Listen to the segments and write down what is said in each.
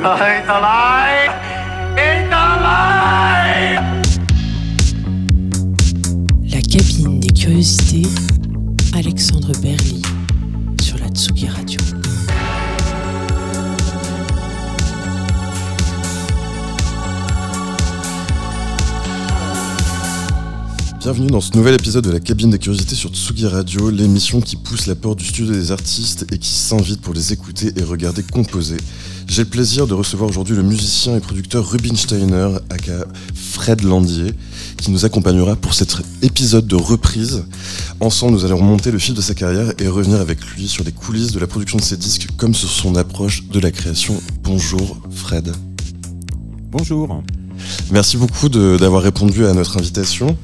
It's! It's! La cabine des curiosités, Alexandre Berly sur la Tsugi Radio. Bienvenue dans ce nouvel épisode de la cabine des curiosités sur Tsugi Radio, l'émission qui pousse la porte du studio des artistes et qui s'invite pour les écouter et regarder composer. J'ai le plaisir de recevoir aujourd'hui le musicien et producteur Rubin Steiner, aka Fred Landier, qui nous accompagnera pour cet épisode de reprise. Ensemble, nous allons remonter le fil de sa carrière et revenir avec lui sur les coulisses de la production de ses disques comme sur son approche de la création. Bonjour Fred. Bonjour. Merci beaucoup d'avoir répondu à notre invitation.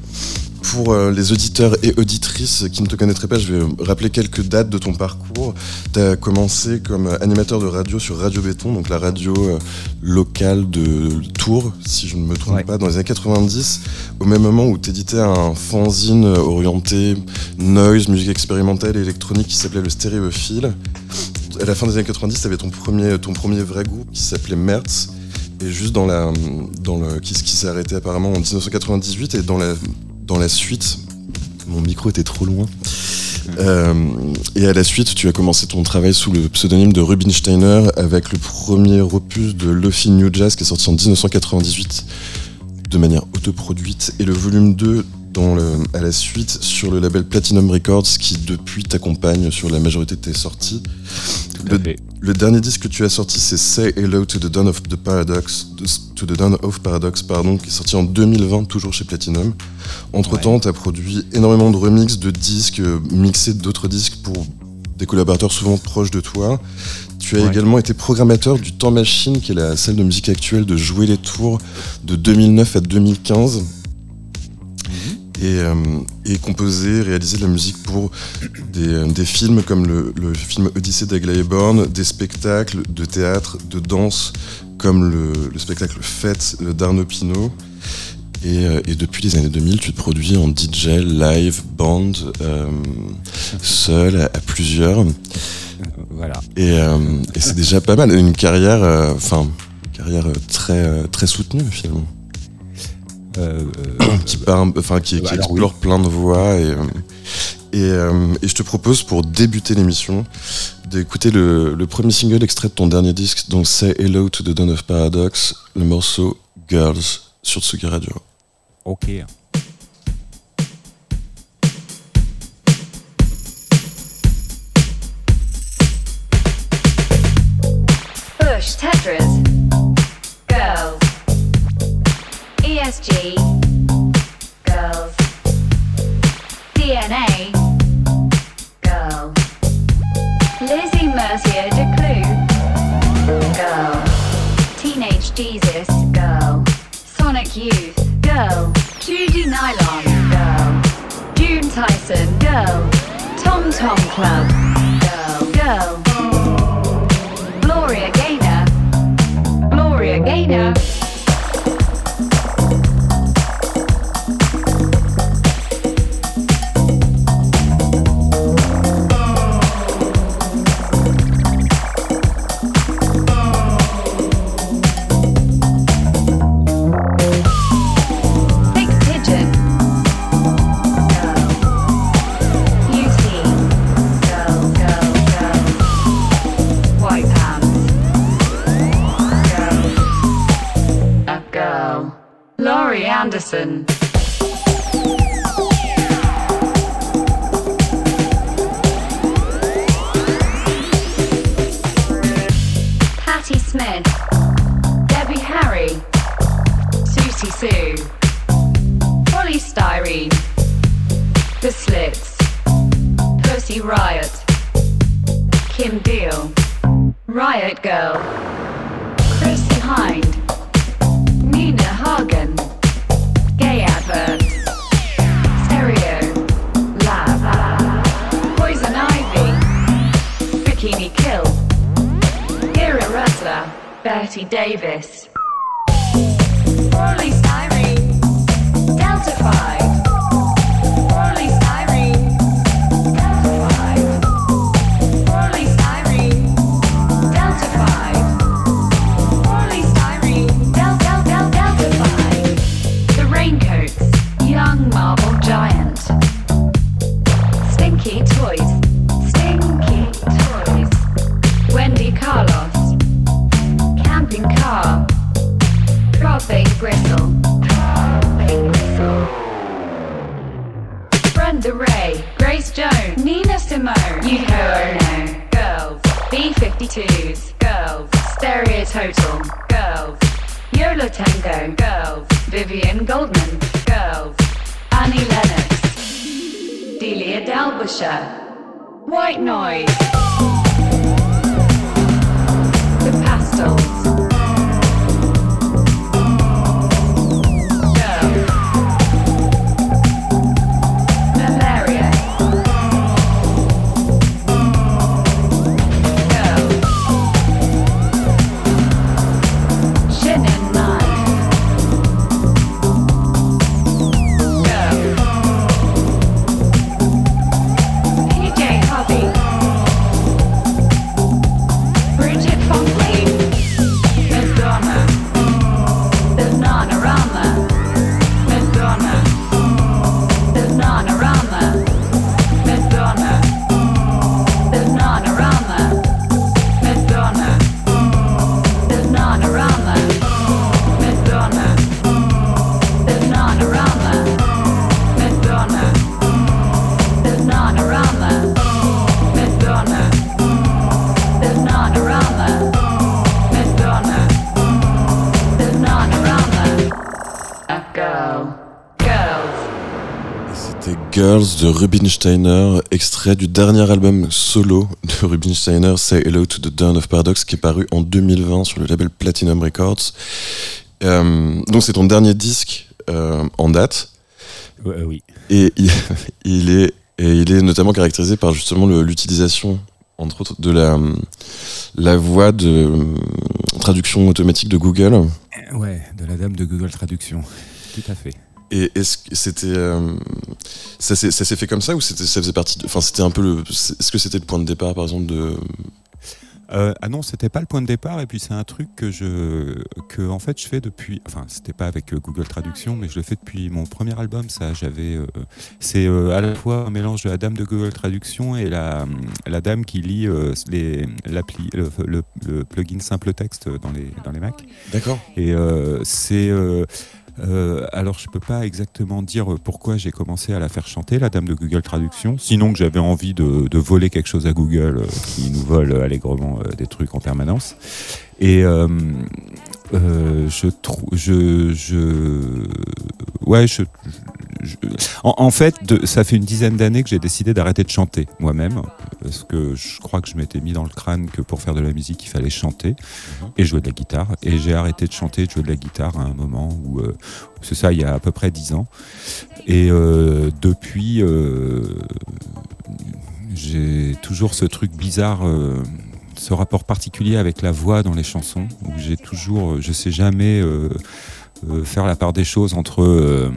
Pour euh, les auditeurs et auditrices qui ne te connaîtraient pas, je vais rappeler quelques dates de ton parcours. Tu as commencé comme animateur de radio sur Radio Béton, donc la radio euh, locale de Tours, si je ne me trompe Ouais. pas, dans les années 90, au même moment où tu éditais un fanzine orienté noise, musique expérimentale et électronique qui s'appelait le Stéréophile. À la fin des années 90, tu avais ton premier, ton premier vrai groupe qui s'appelait Mertz. Et juste dans la, dans le, qui, qui s'est arrêté apparemment en 1998 et dans la, dans la suite, mon micro était trop loin. Euh, et à la suite, tu as commencé ton travail sous le pseudonyme de Rubin Steiner avec le premier opus de Lofi New Jazz qui est sorti en 1998 de manière autoproduite et le volume 2 dans le, à la suite sur le label Platinum Records qui depuis t'accompagne sur la majorité de tes sorties. Le dernier disque que tu as sorti, c'est Say Hello to the Dawn of the Paradox, to the Dawn of Paradox, pardon, qui est sorti en 2020, toujours chez Platinum. Entre temps, tu as produit énormément de remixes de disques, euh, mixés d'autres disques pour des collaborateurs souvent proches de toi. Tu as Ouais. également été programmateur du Temps Machine, qui est la salle de musique actuelle de Jouer les Tours de 2009 à 2015. Et, euh, et composé, réalisé de la musique pour des, euh, des films comme le, le film Odyssée d'Aglaé Born, des spectacles de théâtre, de danse, comme le, le spectacle Fête d'Arnaud Pinault. Et, euh, et depuis les années 2000, tu te produis en DJ, live, band, euh, seul, à, à plusieurs. Euh, Voilà. Et, euh, et c'est déjà pas mal. Une carrière, euh, enfin, une carrière euh, très, euh, très soutenue finalement. Euh, euh, qui, part qui, explore plein de voix. Et, euh, et, euh, et je te propose pour débuter l'émission d'écouter le, le premier single extrait de ton dernier disque, donc Say Hello to the Dawn of Paradox, le morceau Girls sur Tsugi Radio. Ok. Goldman, girls. Annie Lennox. Delia Dalbusher. White Noise. Girls de Rubinsteiner, extrait du dernier album solo de Rubinsteiner, Say Hello to the Dawn of Paradox, qui est paru en 2020 sur le label Platinum Records. Euh, donc c'est ton dernier disque euh, en date, Ouais, oui. et il, il est, et il est notamment caractérisé par justement l'utilisation, entre autres, de la, la voix de traduction automatique de Google. Ouais, de la dame de Google Traduction. Tout à fait. Et est-ce que c'était euh, ça s'est fait comme ça ou ça faisait partie enfin c'était un peu le est-ce que c'était le point de départ par exemple de Euh, ah non, c'était pas le point de départ. Et puis c'est un truc que je, que en fait je fais depuis. Enfin, c'était pas avec euh, Google Traduction, mais je le fais depuis mon premier album. Ça, j'avais. euh, c'est euh, à la fois un mélange de la dame de Google Traduction et la, la dame qui lit les l'appli, le, le- le plugin simple texte dans les dans les Mac. D'accord. Et c'est. Euh, euh, alors, je peux pas exactement dire pourquoi j'ai commencé à la faire chanter, la dame de Google Traduction. Sinon, que j'avais envie de, voler quelque chose à Google, euh, qui nous vole allègrement euh, des trucs en permanence. Et euh, euh, je trouve, je, je, ouais, je, je- en, en fait, de- ça fait une dizaine d'années que j'ai décidé d'arrêter de chanter moi-même, parce que je crois que je m'étais mis dans le crâne que pour faire de la musique, il fallait chanter et jouer de la guitare. Et j'ai arrêté de chanter et de jouer de la guitare à un moment où, euh, c'est ça, il y a à peu près dix ans. Et euh, depuis, euh, j'ai toujours ce truc bizarre. Ce rapport particulier avec la voix dans les chansons, où j'ai toujours, je sais jamais euh, euh, faire la part des choses entre, euh,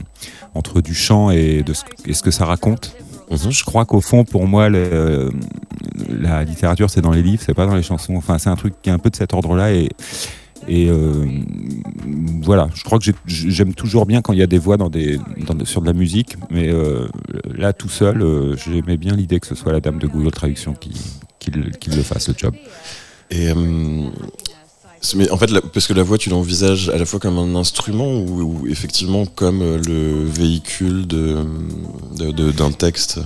entre du chant et, de ce, et ce que ça raconte. Mhm. Je crois qu'au fond, pour moi, le- la littérature, c'est dans les livres, c'est pas dans les chansons. Enfin, c'est un truc qui est un peu de cet ordre-là. Et, et euh, voilà, je crois que j'ai- j'aime toujours bien quand il y a des voix dans des, dans- sur de la musique. Mais euh, là, tout seul, euh, j'aimais bien l'idée que ce soit la dame de Google Traduction qui, qui, le- fasse, le job. Et euh, mais en fait parce que la voix tu l'envisages à la fois comme un instrument ou, ou effectivement comme euh, le véhicule de de- de- d'un texte?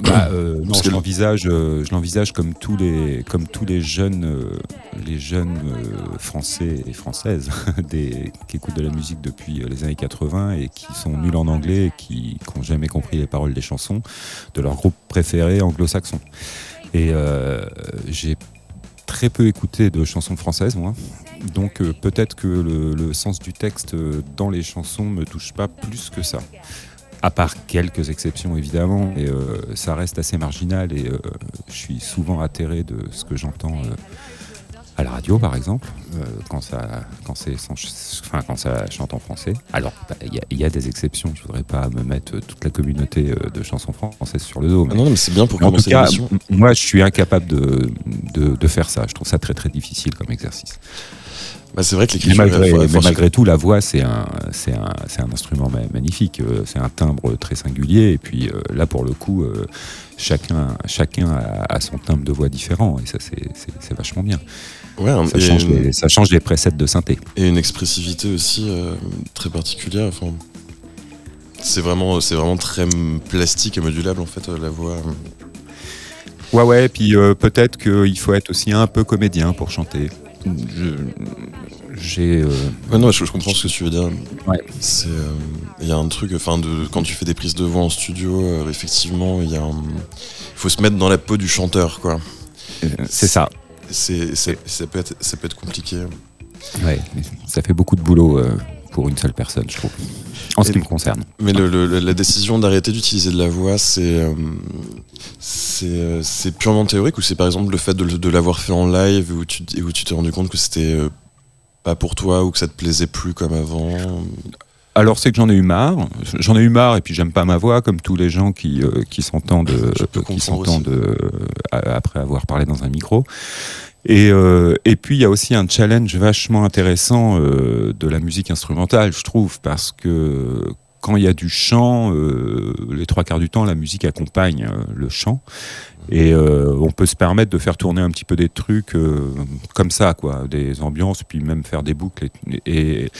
Bah, euh, non, je le- l'envisage, euh, je l'envisage comme tous les, comme tous les jeunes, euh, les jeunes français et françaises des, qui écoutent de la musique depuis les années 80 et qui sont nuls en anglais et qui n'ont jamais compris les paroles des chansons de leur groupe préféré anglo-saxon. Et euh, j'ai très peu écouté de chansons françaises, moi. Donc euh, peut-être que le, le sens du texte euh, dans les chansons me touche pas plus que ça. À part quelques exceptions évidemment, et ça reste assez marginal et je suis souvent atterré de ce que j'entends à la radio par exemple, euh, quand, ça, quand, c'est sans enfin, quand ça chante en français. Alors bah, il y a- il y, a des exceptions, je voudrais pas me mettre toute la communauté euh, de chansons françaises sur le dos. mais- Ah non, non, mais c'est bien pour mais en tout commencer cas, moi, je suis incapable de, de, de faire ça. Je trouve ça très très difficile comme exercice. Bah, c'est vrai que Mais malgré, mais malgré tout, la voix, c'est un, c'est un, c'est un instrument ma- magnifique. euh, C'est un timbre très singulier. Et puis là, pour le coup, chacun, chacun a, a son timbre de voix différent. Et ça, c'est vachement bien. Ouais, Ça change, une, les, ça change les presets de synthé. et une expressivité aussi euh, très particulière. Enfin, c'est vraiment c'est vraiment très plastique et modulable en fait euh, la voix. Ouais, ouais, puis euh, peut-être qu'il faut être aussi un peu comédien pour chanter. Je- J'ai. euh, Ouais, non, je, je comprends ce que tu veux dire. Ouais. C'est, il y a un truc, enfin, de quand tu fais des prises de voix en studio, effectivement, il y a, un- il faut se mettre dans la peau du chanteur, quoi. c'est ça. C'est, ça peut être, ça peut être compliqué. Ouais, mais ça fait beaucoup de boulot euh, pour une seule personne, je trouve. En ce qui me concerne. Mais le- le- la décision d'arrêter d'utiliser de la voix, c'est, euh, c'est, euh, c'est purement théorique ou c'est par exemple le fait de, l'avoir fait en live où tu, et où tu t'es rendu compte que c'était euh, pas pour toi ou que ça te plaisait plus comme avant? Alors c'est que j'en ai eu marre. J'en ai eu marre et puis j'aime pas ma voix comme tous les gens qui, euh, qui s'entendent euh, a- après avoir parlé dans un micro. Et, euh, et puis il y a aussi un challenge vachement intéressant euh, de la musique instrumentale, je trouve, parce que quand il y a du chant, euh, les trois quarts du temps, la musique accompagne euh, le chant. Et euh, on peut se permettre de faire tourner un petit peu des trucs euh, comme ça, quoi, des ambiances, puis même faire des boucles. Et, et,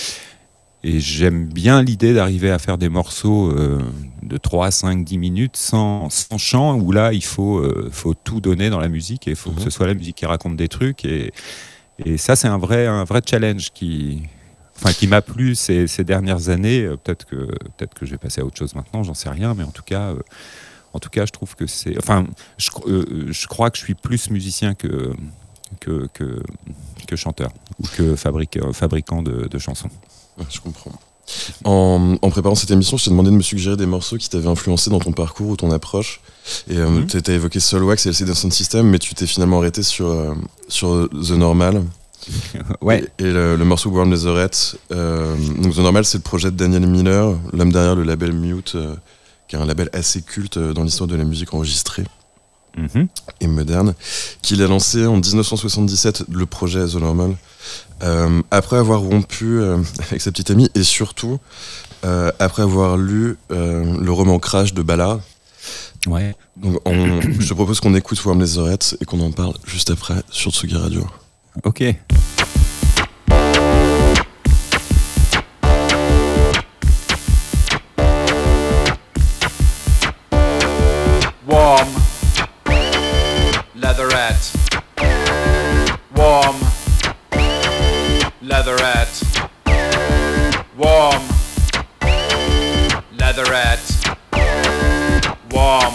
et j'aime bien l'idée d'arriver à faire des morceaux euh, de 3, 5, 10 minutes sans, sans chant, où là, il faut, euh, faut tout donner dans la musique et il faut que Mhm. ce soit la musique qui raconte des trucs. Et, et ça, c'est un vrai, un vrai challenge qui, enfin, qui m'a plu ces, ces dernières années. Euh, Peut-être que, peut que je vais passer à autre chose maintenant, j'en sais rien, mais en tout cas. euh, en tout cas, je trouve que c'est. Enfin, je, je crois que je suis plus musicien que, que, que, que chanteur ou que fabrique, fabricant de, de chansons. Je comprends. En, en préparant cette émission, je t'ai demandé de me suggérer des morceaux qui t'avaient influencé dans ton parcours ou ton approche. Et euh, Mhm. tu as évoqué Soulwax et LCD Sound System, mais tu t'es finalement arrêté sur, euh, sur The Normal. Ouais. Et, et le, le morceau World Netherette. Euh, donc The Normal, c'est le projet de Daniel Miller, l'homme derrière le label Mute, euh, qui est un label assez culte euh, dans l'histoire de la musique enregistrée Mhm. et moderne, qu'il a lancé en 1977 le projet The Normal, euh, après avoir rompu euh, avec sa petite amie et surtout euh, après avoir lu euh, le roman Crash de Ballard. Ouais. Donc on- je te propose qu'on écoute Worm les oreilles et qu'on en parle juste après sur Tsugi Radio. Ok. Warm. Warm. Leatherette. Warm.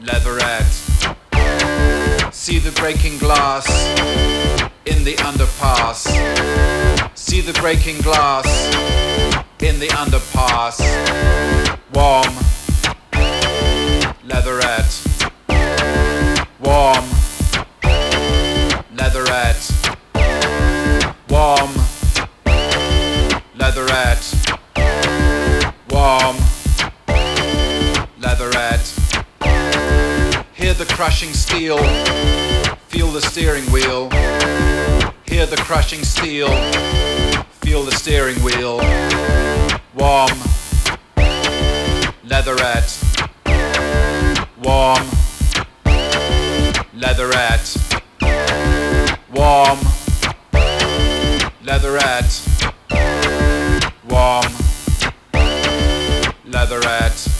Leatherette. See the breaking glass in the underpass. See the breaking glass in the underpass. Warm. Leatherette. Warm. Warm. Leatherette. Hear the crushing steel. Feel the steering wheel. Hear the crushing steel. Feel the steering wheel. Warm. Leatherette. Warm. Leatherette. Warm. Leatherette. Warm. Whether at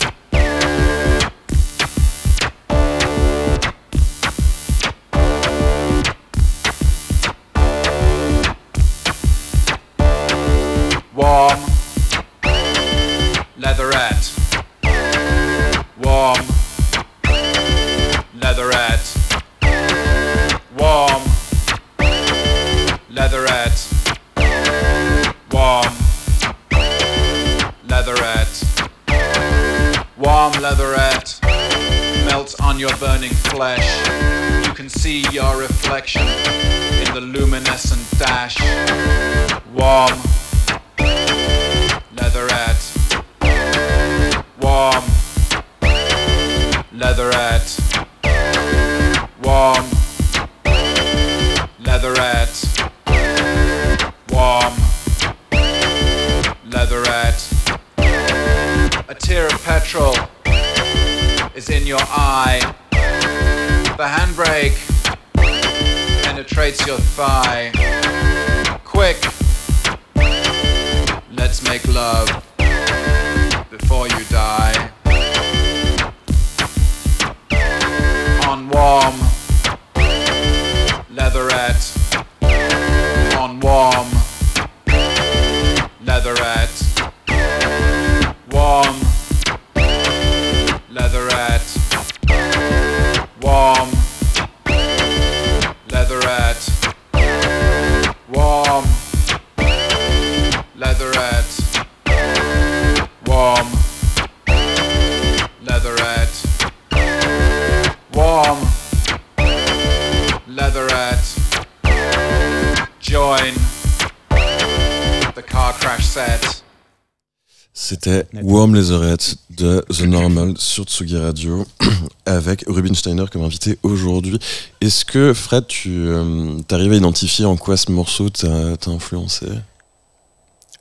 Normal sur Tsugi Radio avec Rubinsteiner comme invité aujourd'hui. Est-ce que Fred, tu euh, arrives à identifier en quoi ce morceau t'a influencé?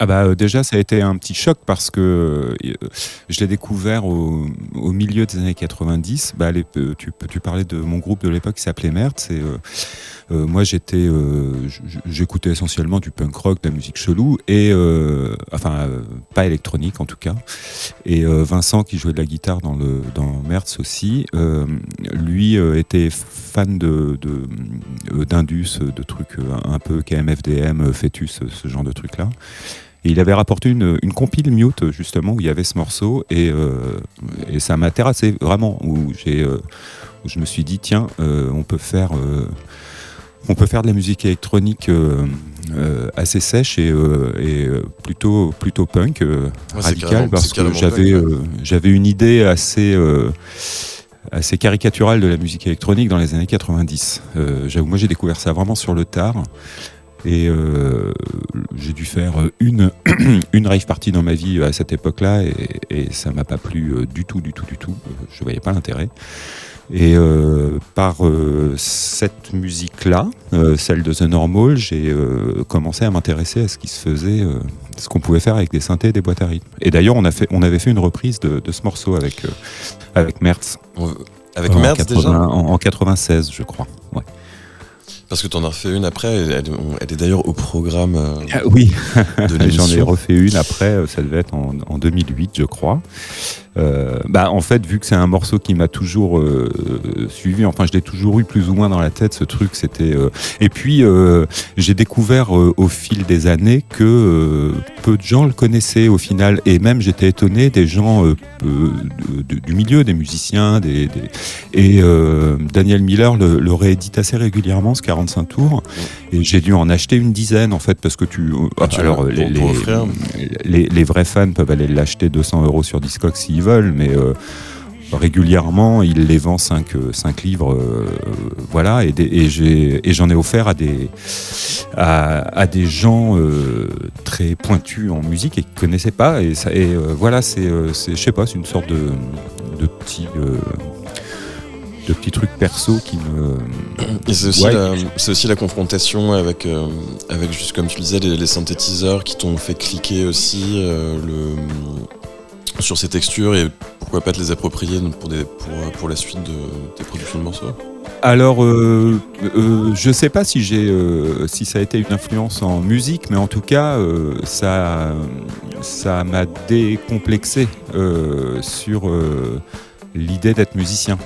Ah bah euh, déjà ça a été un petit choc parce que euh, je l'ai découvert au, milieu des années 90. Bah, euh, tu, tu parlais de mon groupe de l'époque qui s'appelait euh, moi j'étais j'écoutais essentiellement du punk rock, de la musique chelou et enfin pas électronique en tout cas. Et Vincent qui jouait de la guitare dans le dans Mertz aussi, lui était fan de de, d'Indus, de trucs euh, un peu KMFDM, Fetus, ce genre de trucs là. Et il avait rapporté une, une compile mute justement où il y avait ce morceau et, euh, et ça m'a terrassé vraiment où j'ai euh, où je me suis dit tiens euh, on peut faire on peut faire de la musique électronique assez sèche et, et, plutôt plutôt punk Ouais, radical parce que j'avais punk, ouais. j'avais une idée assez assez caricaturale de la musique électronique dans les années 90. Euh, j'avoue, moi j'ai découvert ça vraiment sur le tard. Et euh, j'ai dû faire une, une rave party dans ma vie à cette époque-là et, et ça m'a pas plu euh, du tout, du tout, du tout. Euh, Je voyais pas l'intérêt. Et euh, par euh, cette musique-là, euh, celle de The Normal, j'ai euh, commencé à m'intéresser à ce qui se faisait, euh, ce qu'on pouvait faire avec des synthés et des boîtes à rythme. Et d'ailleurs, on, a fait- on avait fait une reprise de, de ce morceau avec, euh, avec Mertz. Avec en, Mertz 80 déjà? en, en 96, je crois. Ouais. Parce que t'en as refait une après, elle, est d'ailleurs au programme euh, oui, de J'en ai refait une après, euh, ça devait être en, en 2008, je crois. Euh, bah, en fait, vu que c'est un morceau qui m'a toujours euh, suivi, enfin, je l'ai toujours eu plus ou moins dans la tête, ce truc, c'était. euh, Et puis, j'ai découvert au fil des années que peu de gens le connaissaient au final, et même j'étais étonné des gens du milieu, des musiciens, des, des- et Daniel Miller le, le réédite assez régulièrement, ce 45 tours, et j'ai dû en acheter une dizaine en fait, parce que tu. Ah, alors, les, les- vrais fans peuvent aller l'acheter 200 euros sur Discogs veulent, mais euh, régulièrement, il les vend 5, livres, euh, voilà, et, et j'en ai offert à des, à, à des gens euh, très pointus en musique et qui connaissaient pas, et, ça, et euh, voilà, c'est, je sais pas, c'est une sorte de, de petit. de petits trucs perso qui me. C'est aussi, Ouais. aussi la confrontation avec, avec juste comme tu le disais, les, les synthétiseurs qui t'ont fait cliquer aussi le, sur ces textures et pourquoi pas te les approprier pour, la suite de tes productions de morceaux? Alors, euh, euh, je sais pas si j'ai, euh, si ça a été une influence en musique, mais en tout cas, ça, ça m'a décomplexé sur l'idée d'être musicien.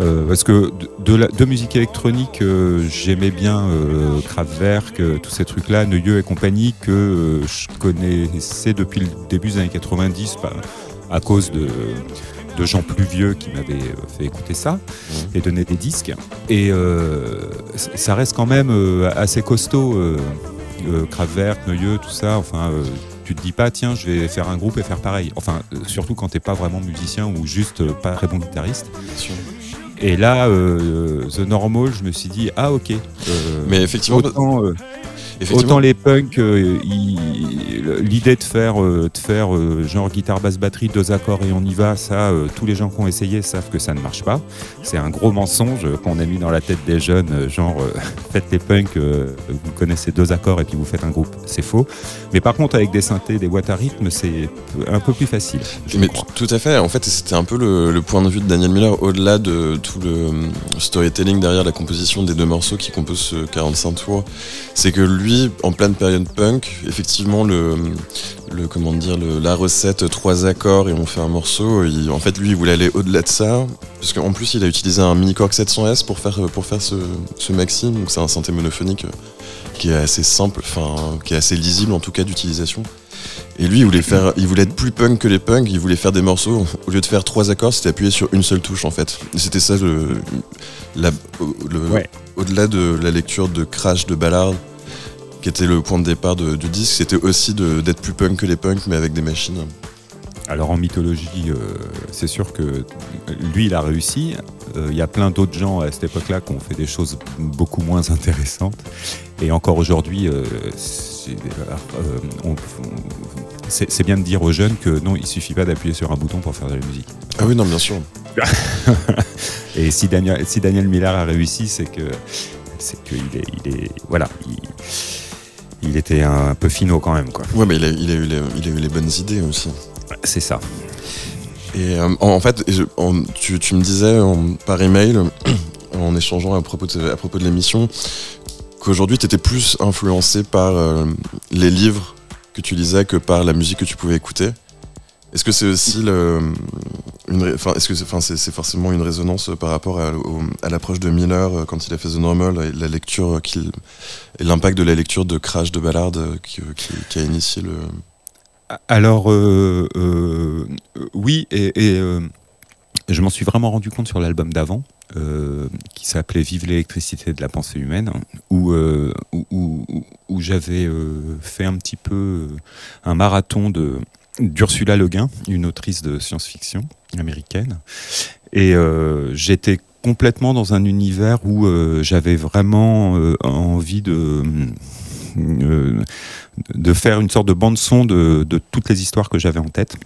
Euh, parce que de, de, la, de musique électronique, euh, j'aimais bien euh, Kraftwerk, euh, tous ces trucs-là, Neuilleux et compagnie, que je connaissais depuis le début des années 90 bah, à cause de, de gens plus vieux qui m'avaient fait écouter ça et donner des disques. Et ça reste quand même assez costaud, Kraftwerk, Neuilleux, tout ça. Enfin, tu te dis pas, tiens, je vais faire un groupe et faire pareil. Enfin, surtout quand t'es pas vraiment musicien ou juste pas très bon guitariste. Bien sûr. Et là, euh, The Normal, je me suis dit, ah ok. euh, Mais effectivement, autant, euh, effectivement autant les punks, euh, l'idée de faire, euh, de faire euh, genre guitare, basse, batterie, deux accords et on y va, ça, tous les gens qui ont essayé savent que ça ne marche pas. C'est un gros mensonge qu'on a mis dans la tête des jeunes, genre faites les punks, vous connaissez deux accords et puis vous faites un groupe. C'est faux. Mais par contre, avec des synthés, des boîtes à rythme, c'est un peu plus facile. je Mais crois. tout à fait. En fait, c'était un peu le, le point de vue de Daniel Miller, au-delà de tout le storytelling derrière la composition des deux morceaux qui composent ce 45 tours. C'est que lui, lui, en pleine période punk, effectivement, le, le comment dire, le- la recette trois accords et on fait un morceau. il- en fait, lui, il voulait aller au-delà de ça, parce qu'en plus, il a utilisé un mini Korg 700S pour faire pour faire ce, ce maxi. Donc c'est un synthé monophonique euh, qui est assez simple, enfin, qui est assez lisible en tout cas d'utilisation. Et lui, il voulait faire, il voulait être plus punk que les punks. Il voulait faire des morceaux. Au lieu de faire trois accords, c'était appuyer sur une seule touche en fait. C'était ça le, la- le- Ouais. au-delà de la lecture de Crash de Ballard, qui était le point de départ de- du disque, c'était aussi d'être plus punk que les punks, mais avec des machines. Alors en mythologie, euh, c'est sûr que lui, il a réussi. Euh, Il y a plein d'autres gens à cette époque-là qui ont fait des choses beaucoup moins intéressantes. Et encore aujourd'hui, euh, c'est bien de dire aux jeunes que non, il suffit pas d'appuyer sur un bouton pour faire de la musique. Ah oui, non, bien sûr. Et si Daniel, si Daniel Miller a réussi, c'est que c'est qu'il est, il est, voilà, il, il était un peu finot quand même, quoi. Ouais, mais il a, il a eu, les, il a eu les bonnes idées aussi. C'est ça. Et euh, en, en fait, et je- en- tu, tu me disais en- par email, en échangeant à propos de, à propos de l'émission, qu'aujourd'hui tu étais plus influencé par euh, les livres que tu lisais que par la musique que tu pouvais écouter. Est-ce que c'est aussi une, enfin, est-ce que c'est, enfin, c'est, forcément une résonance par rapport à, l'approche de Miller euh, quand il a fait The Normal la lecture qu'il, et l'impact de la lecture de Crash de Ballard euh, qui, qui- a initié le. Alors, euh, euh, oui, et, euh, je m'en suis vraiment rendu compte sur l'album d'avant, euh, qui s'appelait Vive l'électricité de la pensée humaine, où, euh, où, j'avais euh, fait un petit peu euh, un marathon de d'Ursula Le Guin, une autrice de science-fiction américaine. Et euh, j'étais complètement dans un univers où euh, j'avais vraiment euh, envie de... euh, de faire une sorte de bande son de, de toutes les histoires que j'avais en tête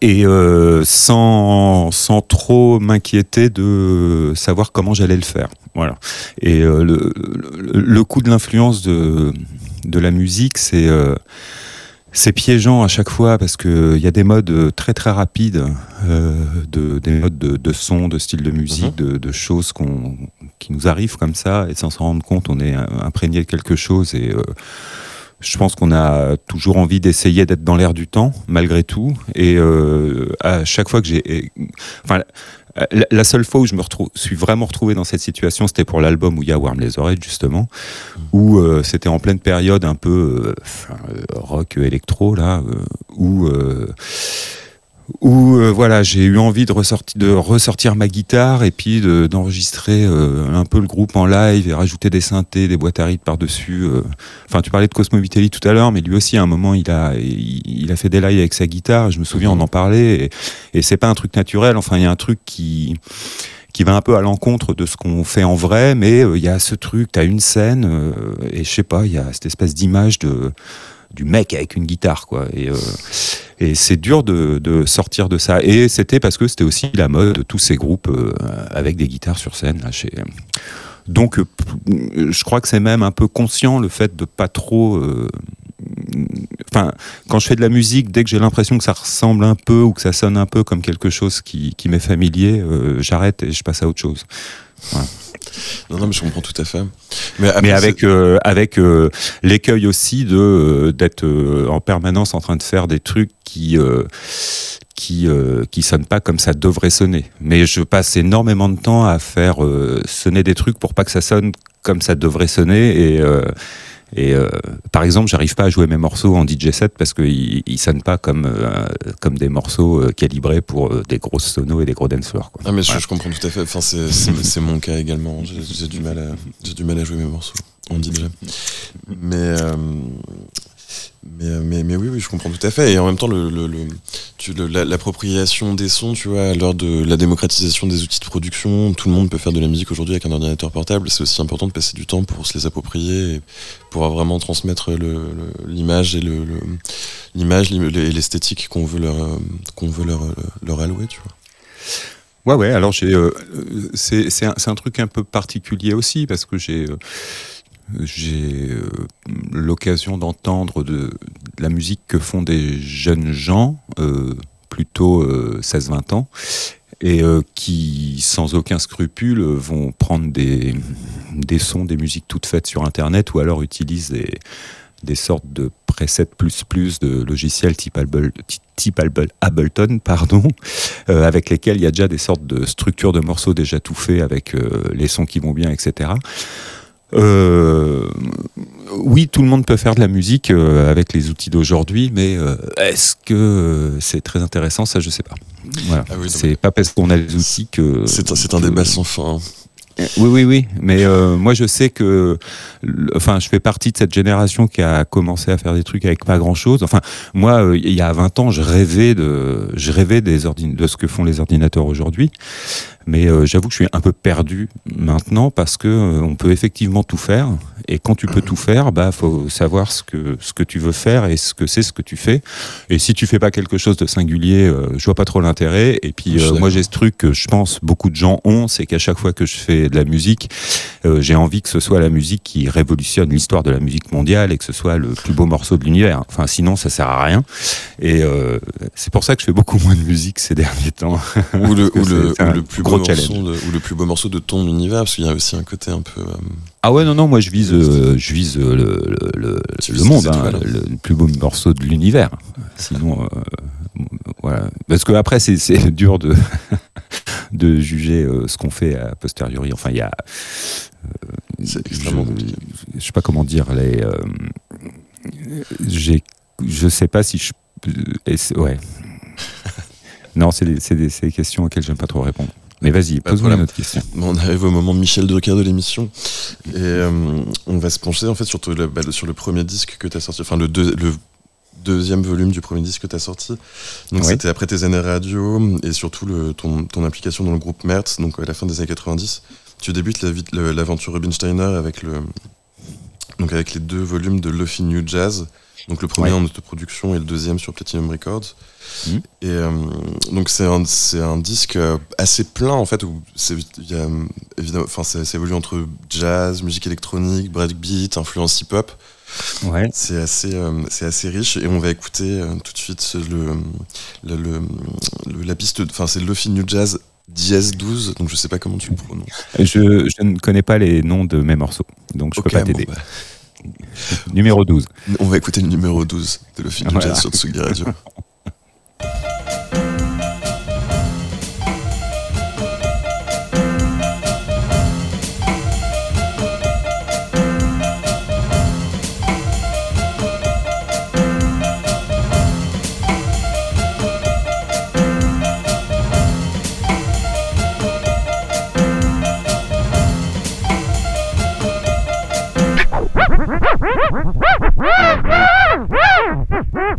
et euh, sans, sans trop m'inquiéter de savoir comment j'allais le faire. Voilà. Et euh, le, le, le coup de l'influence de, de la musique, c'est euh, c'est piégeant à chaque fois parce qu'il y a des modes très très rapides, euh, de, des modes de, de son, de style de musique, de, de choses qu'on qui nous arrivent comme ça et sans s'en rendre compte, on est imprégné de quelque chose et euh, je pense qu'on a toujours envie d'essayer d'être dans l'air du temps, malgré tout. Et euh, à chaque fois que j'ai. Enfin, la, la seule fois où je me retrouve, suis vraiment retrouvé dans cette situation, c'était pour l'album où il y a Warm les oreilles, justement, où euh, c'était en pleine période un peu euh, euh, rock électro, là, euh, où. Où euh, voilà, j'ai eu envie de ressortir, de ressortir ma guitare et puis de- d'enregistrer euh, un peu le groupe en live et rajouter des synthés, des boîtes à rythme par-dessus. euh. Enfin, tu parlais de Cosmo Vitelli tout à l'heure, mais lui aussi, à un moment, il a, il, il a fait des lives avec sa guitare. Je me souviens, on en parlait et, et c'est pas un truc naturel. Enfin, il y a un truc qui qui va un peu à l'encontre de ce qu'on fait en vrai, mais euh, il y a ce truc, tu as une scène, euh, et je sais pas, il y a cette espèce d'image de du mec avec une guitare, quoi. Et, euh, c'est dur de, sortir de ça. Et c'était parce que c'était aussi la mode de tous ces groupes euh, avec des guitares sur scène. Donc, euh, je crois que c'est même un peu conscient le fait de pas trop. Enfin, quand je fais de la musique, dès que j'ai l'impression que ça ressemble un peu ou que ça sonne un peu comme quelque chose qui, m'est familier, j'arrête et je passe à autre chose. Non, non, mais je comprends tout à fait. Mais, après, Mais c'est- avec euh, avec euh, l'écueil aussi de euh, d'être en permanence en train de faire des trucs qui qui euh, qui sonnent pas comme ça devrait sonner. Mais je passe énormément de temps à faire euh, sonner des trucs pour pas que ça sonne comme ça devrait sonner et euh, et euh, par exemple, j'arrive pas à jouer mes morceaux en DJ set parce qu'ils ils sonnent pas comme euh, comme des morceaux euh, calibrés pour des grosses sonos et des gros dance floors. quoi. Ah mais je, Voilà. je comprends tout à fait. Enfin c'est mon cas également. J'ai du mal à j'ai du mal à jouer mes morceaux en DJ. Mais mais, mais mais oui oui je comprends tout à fait. Et en même temps le, le, le- l'appropriation des sons tu vois à l'heure de la démocratisation des outils de production tout le monde peut faire de la musique aujourd'hui avec un ordinateur portable. C'est aussi important de passer du temps pour se les approprier et pour vraiment transmettre l'image et l'image l'im- et l'esthétique qu'on veut leur euh, qu'on veut leur leur allouer tu vois. Ouais, ouais, alors euh, euh, c'est, un, truc un peu particulier aussi parce que j'ai, euh, j'ai euh, l'occasion d'entendre de, la musique que font des jeunes gens, euh, plutôt euh, 16-20 ans. et euh, qui, sans aucun scrupule, vont prendre des, des sons, des musiques toutes faites sur Internet ou alors utilisent des, des sortes de presets plus plus de logiciels type, Able- type Able- Ableton, pardon, avec lesquels il y a déjà des sortes de structures de morceaux déjà tout faits avec les sons qui vont bien, etc. Euh, oui, tout le monde peut faire de la musique euh, avec les outils d'aujourd'hui, mais euh, est-ce que euh, c'est très intéressant? Ça, je sais pas. Voilà. Ah oui, c'est pas parce qu'on a les outils que. C'est un, débat sans fin. hein. oui, oui, oui. Mais euh, moi, je sais que, enfin, je fais partie de cette génération qui a commencé à faire des trucs avec pas grand-chose. Enfin, moi, euh, il y a 20 ans, je rêvais de, je rêvais des de ce que font les ordinateurs aujourd'hui. Mais euh, j'avoue que je suis un peu perdu maintenant parce que euh, on peut effectivement tout faire. Et quand tu peux tout faire, bah, faut savoir ce que ce que tu veux faire et ce que c'est ce que tu fais. Et si tu fais pas quelque chose de singulier, euh, je vois pas trop l'intérêt. Et puis euh, moi, j'ai ce truc que je pense beaucoup de gens ont, c'est qu'à chaque fois que je fais de la musique, j'ai envie que ce soit la musique qui révolutionne l'histoire de la musique mondiale et que ce soit le plus beau morceau de l'univers. Enfin, sinon, ça sert à rien. Et c'est pour ça que je fais beaucoup moins de musique ces derniers temps. Ou le plus gros challenge. de, ou le plus beau morceau de ton univers, parce qu'il y a aussi un côté un peu. euh, Ah ouais, non, non, moi je vise, euh, je vise euh, le, le, le, monde, hein, le, plus beau morceau de l'univers. Sinon, euh, voilà. Parce que après, c'est- dur de, de juger ce qu'on fait a posteriori. Enfin, il y a. C'est extrêmement je, compliqué. je sais pas comment dire. Les, j'ai, je sais pas si je. ouais. non, c'est des, des, des questions auxquelles j'aime pas trop répondre. Mais vas-y, pose-moi une autre question. On arrive au moment Michel Drucker de l'émission. Et euh, on va se pencher en fait sur, le, bah, le- sur le premier disque que tu as sorti, enfin le, deux- le deuxième volume du premier disque que tu as sorti. Donc Oui. c'était après tes années radio et surtout le, ton, ton implication dans le groupe Mertz, donc à la fin des années 90. Tu débutes la l'aventure Rubinsteiner avec, le, donc avec les deux volumes de Luffy New Jazz. Donc le premier Ouais. en autoproduction et le deuxième sur Platinum Records. Mhm. Et euh, donc c'est un, un disque euh, assez plein en fait où c'est évidemment enfin ça, ça évolue entre jazz, musique électronique, breakbeat, influence hip-hop. Ouais. C'est assez euh, c'est assez riche et on va écouter euh, tout de suite le, le, le- le- la piste enfin c'est Lofi New Jazz dièse 12 donc je sais pas comment tu le prononces. Je, je ne connais pas les noms de mes morceaux, donc je Ok, peux pas bon, t'aider. bah, Numéro 12. on va écouter le numéro 12 de Lofi New Voilà. Jazz sur Tsugi Radio.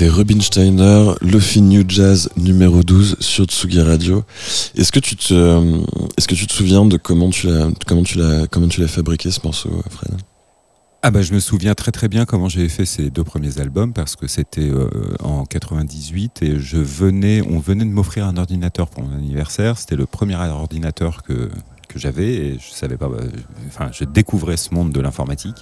C'était Rubinsteiner, Lofi New Jazz numéro 12 sur Tsugi Radio. Est-ce que tu te, euh, est-ce que tu te souviens de comment tu l'as, comment tu l'as, fabriqué ce morceau, Fred? Ah bah je me souviens très très bien comment j'avais fait ces deux premiers albums parce que c'était euh, en 98 et je venais, on venait de m'offrir un ordinateur pour mon anniversaire. C'était le premier ordinateur que que j'avais et je savais pas, euh, enfin je découvrais ce monde de l'informatique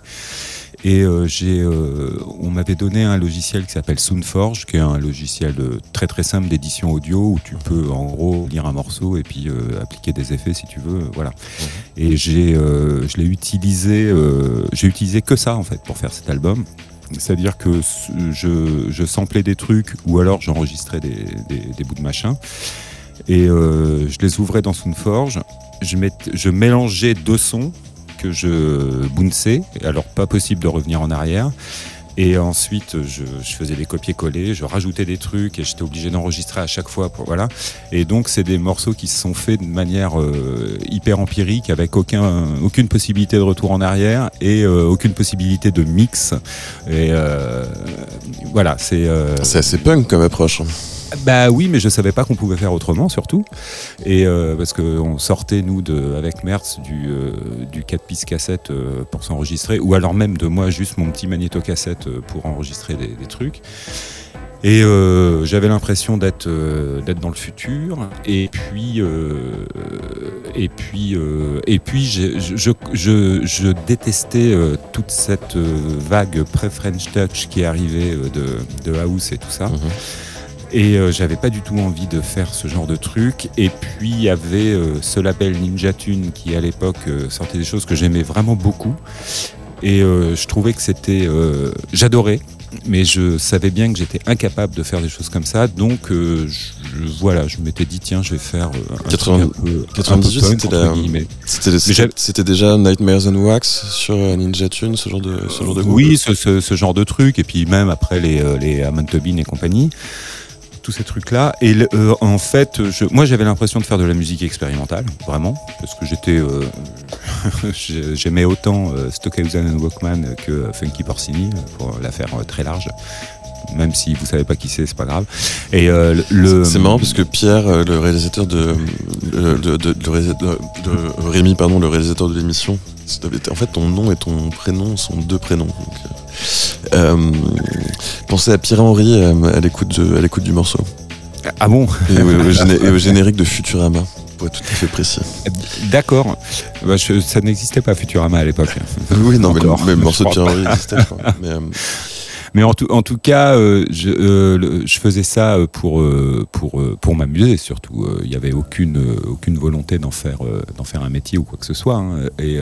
et euh, j'ai, euh, on m'avait donné un logiciel qui s'appelle Soundforge, qui est un logiciel euh, très très simple d'édition audio où tu peux en gros lire un morceau et puis euh, appliquer des effets si tu veux, voilà. Et j'ai, je l'ai utilisé, j'ai utilisé que ça en fait pour faire cet album. C'est-à-dire que je, je samplais des trucs ou alors j'enregistrais des, des- des bouts de machin et je les ouvrais dans Soundforge. Je, je mélangeais deux sons que je bounçais, alors pas possible de revenir en arrière. Et ensuite, je, faisais des copier-coller, je rajoutais des trucs et j'étais obligé d'enregistrer à chaque fois. Pour, voilà. Et donc, c'est des morceaux qui se sont faits de manière euh, hyper empirique, avec aucun, aucune possibilité de retour en arrière et euh, aucune possibilité de mix. Et euh, voilà, c'est. C'est assez punk comme approche. Bah oui, mais je savais pas qu'on pouvait faire autrement, surtout. Et euh, parce qu'on sortait, nous, de, avec Mertz, du, euh, du 4 pistes cassette euh, pour s'enregistrer, ou alors même de moi, juste mon petit magnéto-cassette euh, pour enregistrer des, des trucs. Et euh, j'avais l'impression d'être euh, d'être dans le futur. Et puis euh, et puis euh, et puis je, je, je, je détestais euh, toute cette vague pré-French Touch qui euh, de, de house et tout ça. Mhm. Et euh, j'avais pas du tout envie de faire ce genre de truc. Et puis il y avait euh, ce label Ninja Tune qui à l'époque euh, sortait des choses que j'aimais vraiment beaucoup. Et euh, je trouvais que c'était, euh, j'adorais, mais je savais bien que j'étais incapable de faire des choses comme ça. Donc euh, je, voilà, je m'étais dit tiens, je vais faire un 80 truc un peu, 98, un peu punk, c'était déjà Nightmares and Wax sur Ninja Tune, ce genre de, ce genre de. Oui, ce, ce- ce genre de truc, et puis même après les, les Amon Tobin et compagnie, tous ces trucs-là. Et euh, en fait, moi j'avais l'impression de faire de la musique expérimentale, vraiment, parce que j'étais, euh, j'ai- j'aimais autant euh, Stockhausen and Walkman que Funky Porcini, pour la faire très large. Même si vous savez pas qui c'est, c'est pas grave. Et euh, le, C'est marrant parce que Pierre, euh, le réalisateur de, euh, de, de- Rémi, pardon, le réalisateur de l'émission, en fait, ton nom et ton prénom sont deux prénoms. donc, euh, pensez à Pierre Henry à l'écoute de- à l'écoute du morceau Ah bon? Et, au- au géné- et au générique de Futurama, pour être tout à fait précis. D'accord. Bah, ça n'existait pas Futurama à l'époque. Oui, non, mais le, Encore. mais le morceau de Pierre Henry existait. Mais, euh, Mais en tout, cas, euh, je, euh, je faisais ça euh, pour, pour, pour m'amuser surtout. Il n'y avait aucune, aucune volonté d'en faire, d'en faire un métier ou quoi que ce soit. hein. Et,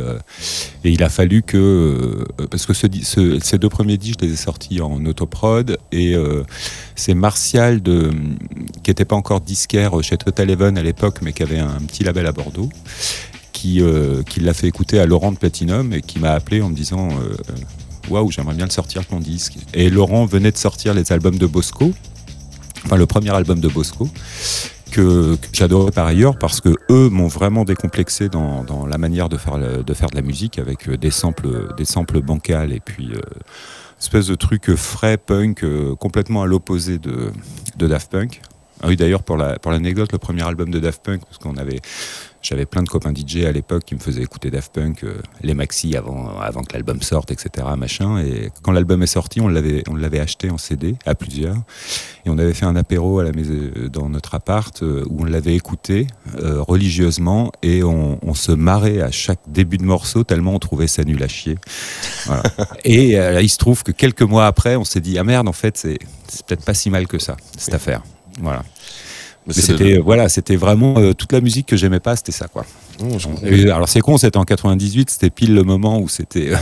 il a fallu que... parce que ces deux premiers disques, je les ai sortis en autoprod. Et c'est Martial, qui n'était pas encore disquaire chez Total Even à l'époque, mais qui avait un petit label à Bordeaux, qui, qui l'a fait écouter à Laurent de Platinum et qui m'a appelé en me disant... waouh, j'aimerais bien le sortir ton disque. Et Laurent venait de sortir les albums de Bosco, enfin le premier album de Bosco, que, que j'adorais par ailleurs parce que eux m'ont vraiment décomplexé dans, la manière de faire, de faire de la musique avec euh, des samples, des samples bancals et puis euh, espèce de truc frais punk euh, complètement à l'opposé de, de Daft Punk. Ah oui, d'ailleurs, pour l'anecdote, le premier album de Daft Punk, parce qu'on avait, j'avais plein de copains DJ à l'époque qui me faisaient écouter Daft Punk, euh, les maxi avant, avant que l'album sorte, etc. Machin. Et quand l'album est sorti, on l'avait, on l'avait acheté en CD à plusieurs. Et on avait fait un apéro à la maison, dans notre appart euh, où on l'avait écouté euh, religieusement et on, on se marrait à chaque début de morceau tellement on trouvait ça nul à chier. Voilà. et euh, il se trouve que quelques mois après, on s'est dit ah merde, en fait, c'est, c'est peut-être pas si mal que ça cette affaire. Voilà. Mais c'était euh, voilà, c'était vraiment euh, toute la musique que j'aimais pas, c'était ça quoi. Et, alors c'est con, c'était en 98, c'était pile le moment où c'était.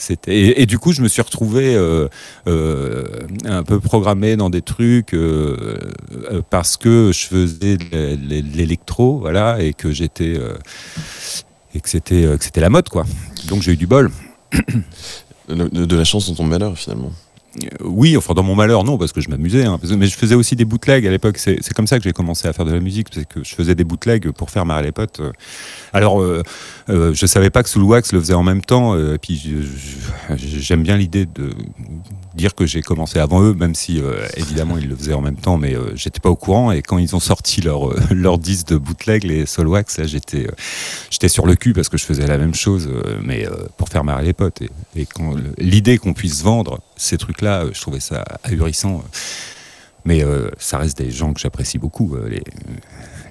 C'était et, et du coup je me suis retrouvé euh, euh, un peu programmé dans des trucs euh, euh, parce que je faisais l'électro voilà et que j'étais euh, et que c'était euh, que c'était la mode quoi donc j'ai eu du bol de, de la chance dans ton malheur finalement. Oui, enfin dans mon malheur, non, parce que je m'amusais. hein, parce mais je faisais aussi des bootlegs à l'époque. C'est comme ça que j'ai commencé à faire de la musique, c'est que je faisais des bootlegs pour faire marrer les potes. euh. Alors, euh, euh, je savais pas que Soulwax le faisait en même temps. euh, et puis, j'aime bien l'idée de dire que j'ai commencé avant eux, même si euh, évidemment ils le faisaient en même temps, mais euh, j'étais pas au courant. Et quand ils ont sorti leur euh, leur disque de bootleg, les Soulwax, là, j'étais euh, sur le cul parce que je faisais la même chose, euh, mais euh, pour faire marrer les potes. Et, et l'idée qu'on puisse vendre ces trucs-là, euh, je trouvais ça ahurissant. euh. Mais euh, ça reste des gens que j'apprécie beaucoup, les,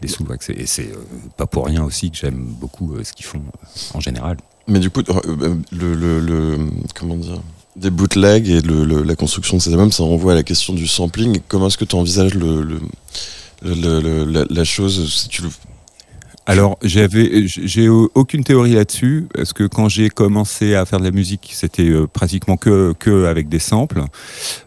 les Soulwax. Et c'est euh, pas pour rien aussi que j'aime beaucoup ce qu'ils font en général. Mais du coup, le, comment dire des bootlegs et le- la construction de ces albums, ça renvoie à la question du sampling. Comment est-ce que tu envisages le, la, chose si tu. Alors, j'avais, j'ai aucune théorie là-dessus, parce que quand j'ai commencé à faire de la musique, c'était euh, pratiquement que, que avec des samples,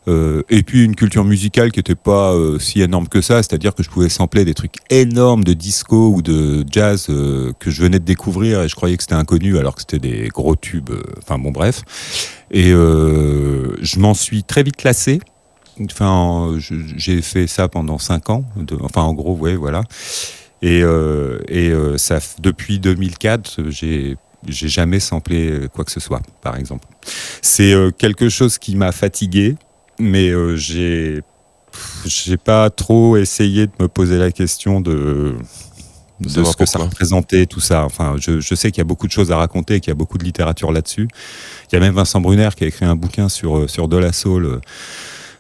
Euh, et puis une culture musicale qui n'était pas euh, si énorme que ça, c'est-à-dire que je pouvais sampler des trucs énormes de disco ou de jazz euh, que je venais de découvrir et je croyais que c'était inconnu alors que c'était des gros tubes. Enfin bon, bref. Et je m'en suis très vite classé. Enfin, j'ai fait ça pendant cinq ans. enfin, en gros, ouais, voilà. Et, euh, et euh, ça, depuis 2004, j'ai j'ai jamais samplé euh, quoi que ce soit, par exemple. C'est euh, quelque chose qui m'a fatigué, mais euh, j'ai j'ai pas trop essayé de me poser la question de De ce que ça représentait, tout ça. Enfin, je, je sais qu'il y a beaucoup de choses à raconter, qu'il y a beaucoup de littérature là-dessus. Il y a même Vincent Brunner qui a écrit un bouquin sur, sur De La Soul,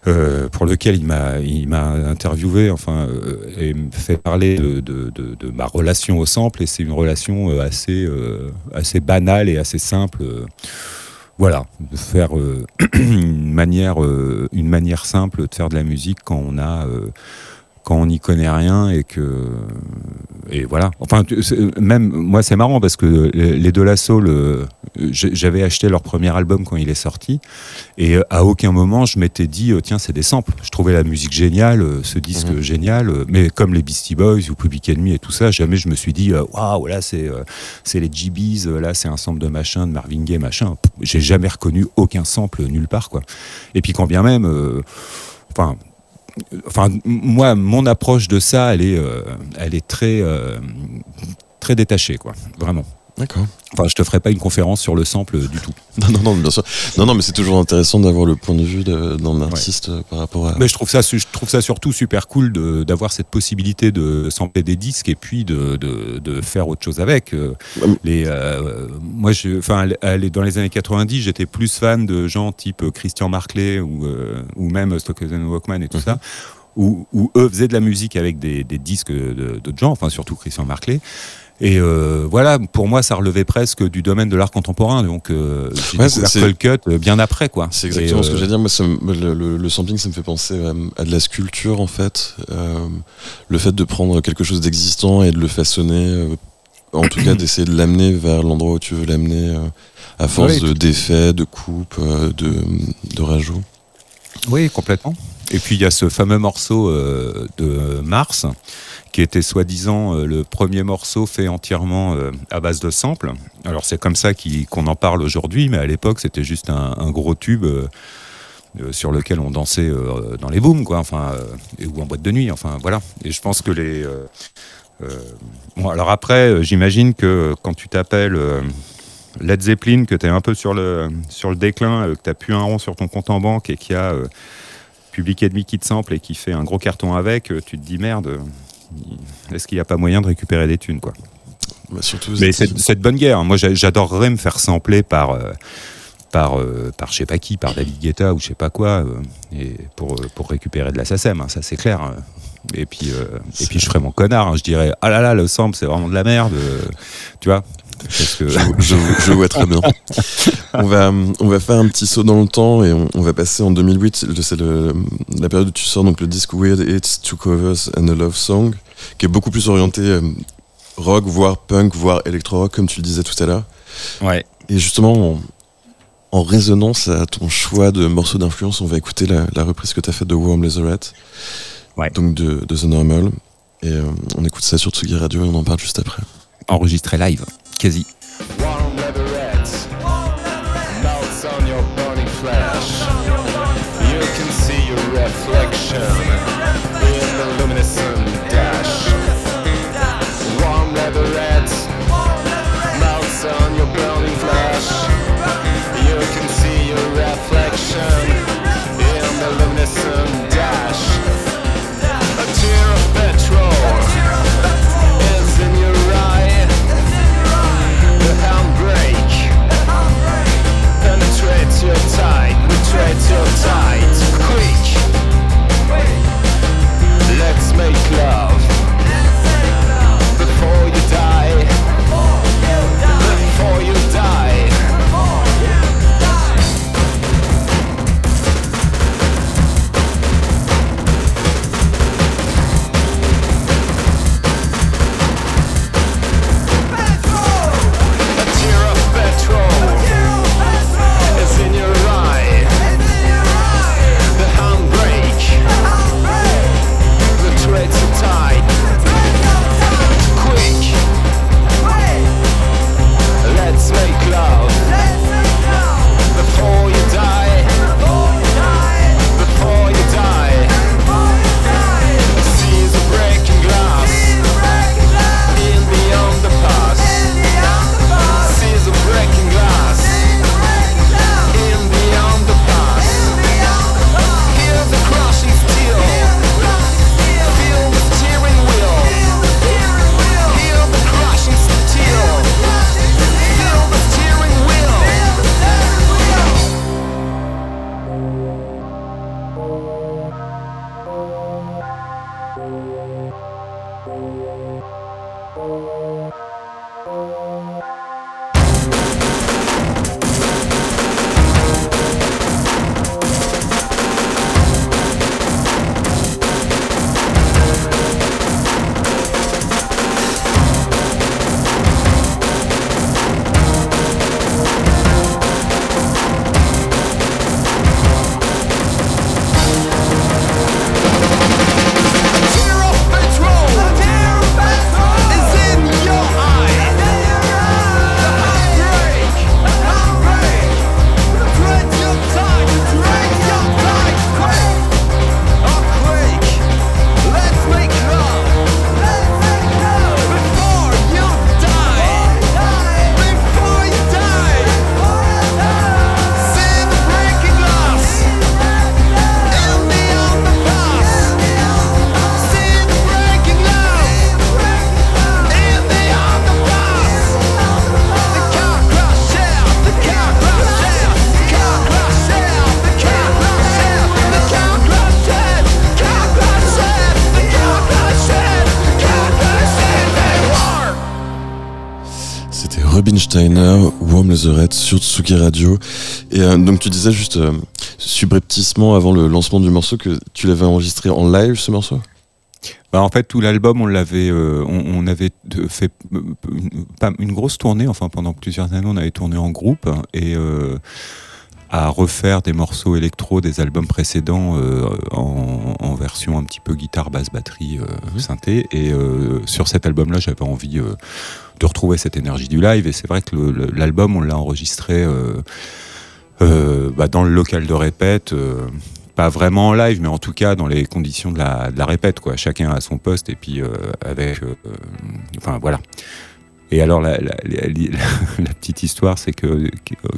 euh, pour lequel il m'a, il m'a interviewé, enfin, euh, et fait parler de, de, de, de ma relation au sample, et c'est une relation euh, assez, euh, assez banale et assez simple. voilà, de faire une, manière, une manière simple de faire de la musique quand on a. euh, quand on n'y connaît rien et que et voilà. Enfin même moi c'est marrant parce que les les De La Soul euh, j'avais acheté leur premier album quand il est sorti et euh, à aucun moment je m'étais dit euh, tiens c'est des samples. Je trouvais la musique géniale euh, ce disque Mhm. génial euh, mais comme les Beastie Boys ou Public Enemy et tout ça jamais je me suis dit euh, waouh là c'est euh, c'est les GBs euh, là c'est un sample de machin de Marvin Gaye machin. J'ai jamais reconnu aucun sample nulle part quoi. Et puis quand bien même euh, enfin moi mon approche de ça elle est euh, elle est très euh, très détachée quoi. Vraiment D'accord. enfin je te ferai pas une conférence sur le sample du tout Non, non, non, bien sûr. Non, non, mais c'est toujours intéressant d'avoir le point de vue d'un artiste euh, par rapport à. mais je trouve ça je trouve ça surtout super cool d'avoir cette possibilité de sampler des disques et puis de, de, de faire autre chose avec Euh, les euh, moi je enfin dans les années 90 j'étais plus fan de gens type Christian Marclay ou euh, ou même Stockhausen Walkman et tout Mhm. ça où, où eux faisaient de la musique avec des, des disques de- d'autres gens, enfin surtout Christian Marclay. Et euh, voilà, pour moi, ça relevait presque du domaine de l'art contemporain. Donc, euh, j'ai Ouais, découvert Cut euh, bien après, quoi. C'est exactement Et, ce que euh, j'allais dire. Moi, ça le, le- le sampling, ça me fait penser à, à de la sculpture, en fait. Le fait de prendre quelque chose d'existant et de le façonner, en tout cas d'essayer de l'amener vers l'endroit où tu veux l'amener, à force de d'effets, de coupes, de, de rajouts. Oui, complètement. Et puis il y a ce fameux morceau euh, de Mars, qui était soi-disant euh, le premier morceau fait entièrement euh, à base de samples. Alors c'est comme ça qu'on en parle aujourd'hui, mais à l'époque c'était juste un, gros tube euh, sur lequel on dansait dans les booms, quoi, enfin, ou en boîte de nuit, enfin voilà. Et je pense que les. bon, alors après, j'imagine que quand tu t'appelles. Led Zeppelin, que tu es un peu sur le, sur le déclin, que tu n'as plus un rond sur ton compte en banque et qu'il y a euh, Public qui te sample et qui fait un gros carton avec, tu te dis merde, est-ce qu'il n'y a pas moyen de récupérer des thunes quoi Bah, surtout, Mais c'est c'est de bonne guerre. Moi j'a- j'adorerais me faire sampler par, euh, par, euh, par je sais pas qui, par David Guetta ou je sais pas quoi, euh, et pour, euh, pour récupérer de la SACEM, hein, ça c'est clair. hein. Et puis, euh, et puis je ferais mon connard, hein, je dirais ah là là, le sample c'est vraiment de la merde, euh, tu vois? Parce que, je, je- je vois très bien. on, va, on va faire un petit saut dans le temps et on, on va passer en 2008. C'est la période où tu sors donc le disque Weird Hits, Two Covers and a Love Song, qui est beaucoup plus orienté euh, rock, voire punk, voire électro-rock, comme tu le disais tout à l'heure. ouais. Et justement, en, en résonance à ton choix de morceaux d'influence, on va écouter la, la reprise que tu as faite de Warm Ouais. donc de, de The Normal. Et euh, on écoute ça sur Tsugi Radio et on en parle juste après. enregistré live, quasi. Sur Tsuki Radio. Et euh, donc tu disais juste euh, subrepticement avant le lancement du morceau que tu l'avais enregistré en live ce morceau? Bah, en fait, tout l'album, on l'avait, euh, on, avait fait euh, une, une grosse tournée. Enfin, pendant plusieurs années, on avait tourné en groupe et à refaire des morceaux électro des albums précédents euh, en, en version un petit peu guitare, basse, batterie, euh, Mhm. synthé. Et euh, sur cet album-là, j'avais envie euh, de retrouver cette énergie du live. Et c'est vrai que l'album, on l'a enregistré bah, dans le local de répète. pas vraiment en live, mais en tout cas dans les conditions de la, de la répète, quoi. Chacun à son poste et puis euh, avec, euh, euh, enfin voilà. Et alors la, la- la- la petite histoire, c'est que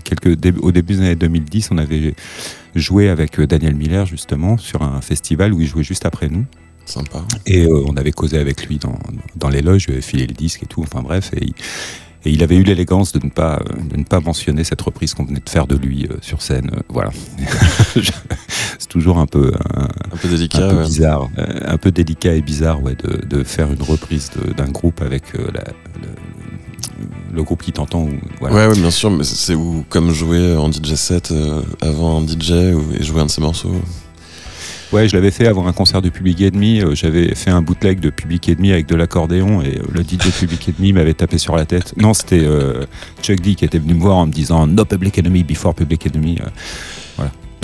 quelques au début des années 2010, on avait joué avec Daniel Miller justement sur un festival où il jouait juste après nous. Sympa. Et euh, on avait causé avec lui dans, dans les loges, je lui avais filé le disque et tout, enfin bref. Et, il- et il avait eu l'élégance de, ne pas, euh, de ne pas mentionner cette reprise qu'on venait de faire de lui euh, sur scène. euh, voilà. C'est toujours un peu, un, Un peu un délicat. peu ouais. bizarre, euh, un peu délicat et bizarre ouais, de, de faire une reprise d'un groupe avec euh, la- le groupe qui t'entend. ou- Voilà. Ouais, ouais, bien sûr, mais c'est où, comme jouer en DJ set euh, avant un DJ ou, et jouer un de ses morceaux. Ouais, je l'avais fait avant un concert de Public Enemy. euh, J'avais fait un bootleg de Public Enemy avec de l'accordéon et euh, le DJ de Public Enemy m'avait tapé sur la tête. Non, c'était euh, Chuck D qui était venu me voir en me disant No Public Enemy before Public Enemy.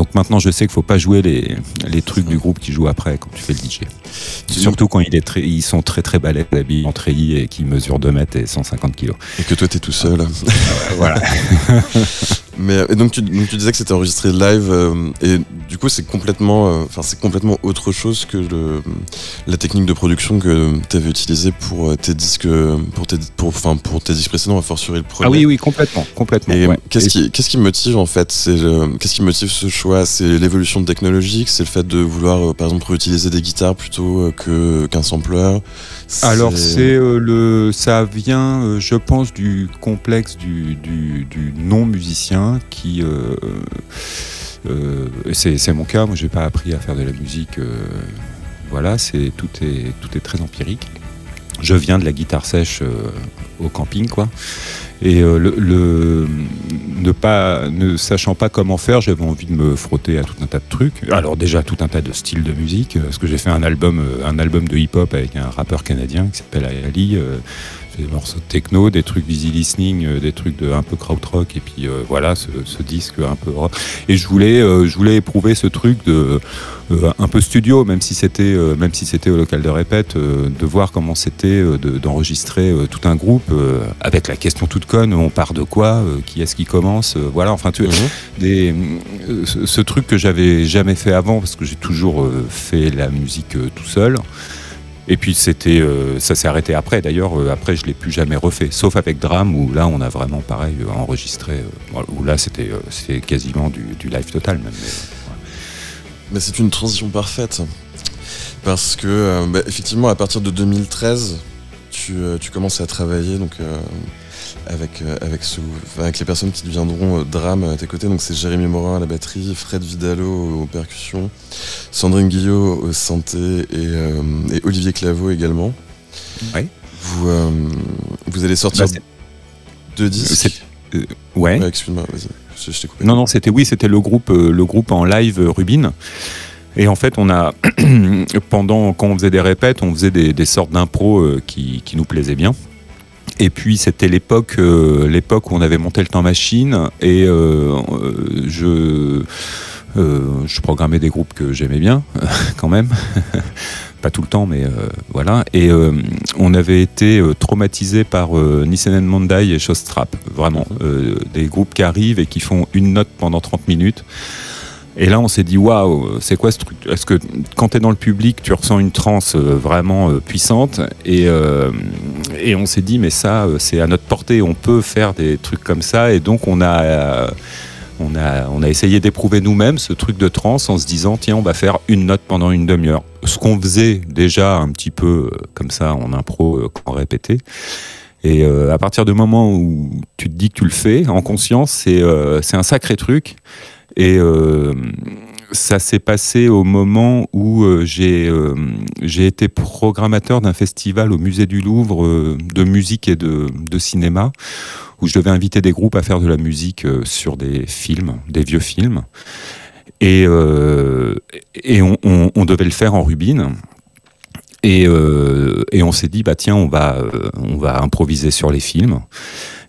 Donc maintenant, je sais qu'il faut pas jouer les, les trucs du groupe qui jouent après quand tu fais le DJ. Surtout quand il est très, ils sont très très balèzes, habillés en treillis et qui mesurent 2 mètres et 150 kilos. Et que toi, t'es tout seul. voilà. Mais et donc, tu, donc tu disais que c'était enregistré live euh, et du coup c'est complètement, euh, enfin c'est complètement autre chose que le, la technique de production que tu avais utilisée pour euh, tes disques, pour tes, pour, pour tes disques précédents, à fortiori le premier. Ah oui, oui, complètement, complètement. Et ouais. qu'est-ce qui, qu'est-ce qui motive en fait C'est qu'est-ce qui motive ce choix? C'est l'évolution technologique, c'est le fait de vouloir par exemple réutiliser des guitares plutôt que qu'un sampler? Alors c'est le, ça vient, je pense, du complexe du, du, du non musicien qui, euh, euh, c'est c'est mon cas. Moi, j'ai pas appris à faire de la musique. euh, voilà, c'est tout est tout est très empirique. Je viens de la guitare sèche euh, au camping, quoi. Et euh, ne sachant pas comment faire, j'avais envie de me frotter à tout un tas de trucs. Alors déjà tout un tas de styles de musique, euh, parce que j'ai fait un album, euh, un album de hip-hop avec un rappeur canadien qui s'appelle Ali. euh, des morceaux de techno, des trucs easy listening, euh, des trucs de un peu krautrock, et puis euh, voilà ce, ce disque un peu rock. Et je voulais, euh, je voulais éprouver ce truc de euh, un peu studio, même si c'était, même si c'était au local de répète, de voir comment c'était de- d'enregistrer tout un groupe avec la question toute conne, on part de quoi, qui est-ce qui commence, voilà, enfin tu, Mhm. des, ce, ce truc que j'avais jamais fait avant parce que j'ai toujours fait la musique tout seul. Et puis c'était, euh, ça s'est arrêté après. D'ailleurs, euh, après je l'ai plus jamais refait, sauf avec Drame où là on a vraiment pareil euh, enregistré. où là c'était, c'était quasiment du, live total même. mais, c'est une transition parfaite. Parce que, bah, effectivement, à partir de 2013, tu, tu commences à travailler donc, avec, euh, avec, ce- enfin, avec les personnes qui deviendront euh, drame à tes côtés. Donc, c'est Jérémy Morin à la batterie, Fred Vidalo aux percussions, Sandrine Guillot au synthé et, euh, et Olivier Claveau également. Ouais. Vous, euh, vous allez sortir Bah, deux disques? euh, ouais. Ouais, excuse-moi, vas-y, je, je t'ai coupé. Non, non, c'était oui, c'était le groupe, le groupe en live Rubin. Et en fait, on a pendant quand on faisait des répètes, on faisait des, des sortes d'impro qui, qui nous plaisaient bien. Et puis c'était l'époque, euh, l'époque où on avait monté le temps machine et euh, euh, je euh, je programmais des groupes que j'aimais bien quand même. Pas tout le temps, mais euh, voilà. Et on avait été traumatisé par euh, Nissen Mondai et Showstrap, vraiment. Des groupes qui arrivent et qui font une note pendant 30 minutes. Et là, on s'est dit, waouh, c'est quoi ce truc? Est-ce que quand tu es dans le public, tu ressens une transe euh, vraiment euh, puissante? Et, euh, et on s'est dit, mais ça, c'est à notre portée, on peut faire des trucs comme ça. Et donc, on a, on a, on a essayé d'éprouver nous-mêmes ce truc de transe en se disant, tiens, on va faire une note pendant une demi-heure. Ce qu'on faisait déjà un petit peu comme ça en impro, quand on répétait. Et à partir du moment où tu te dis que tu le fais en conscience, c'est euh, un sacré truc. Et euh, ça s'est passé au moment où euh, j'ai euh, j'ai été programmateur d'un festival au musée du Louvre euh, de musique et de, de cinéma, où je devais inviter des groupes à faire de la musique sur des films, des vieux films. Et, et on, on- devait le faire en rubine. Et, et on s'est dit, bah tiens, on va, on va improviser sur les films.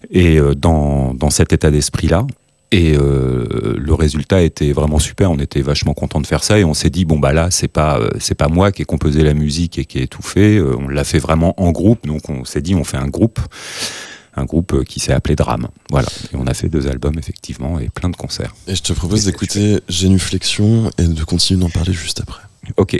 Et dans, dans cet état d'esprit-là. Et euh, le résultat était vraiment super. On était vachement content de faire ça. Et on s'est dit, bon, bah là, c'est pas, euh, c'est pas moi qui ai composé la musique et qui ai tout fait. Euh, on l'a fait vraiment en groupe. Donc on s'est dit, on fait un groupe. Un groupe qui s'est appelé Drame. Voilà. Et on a fait deux albums, effectivement, et plein de concerts. Et je te propose d'écouter Génuflexion et de continuer d'en parler juste après. Ok.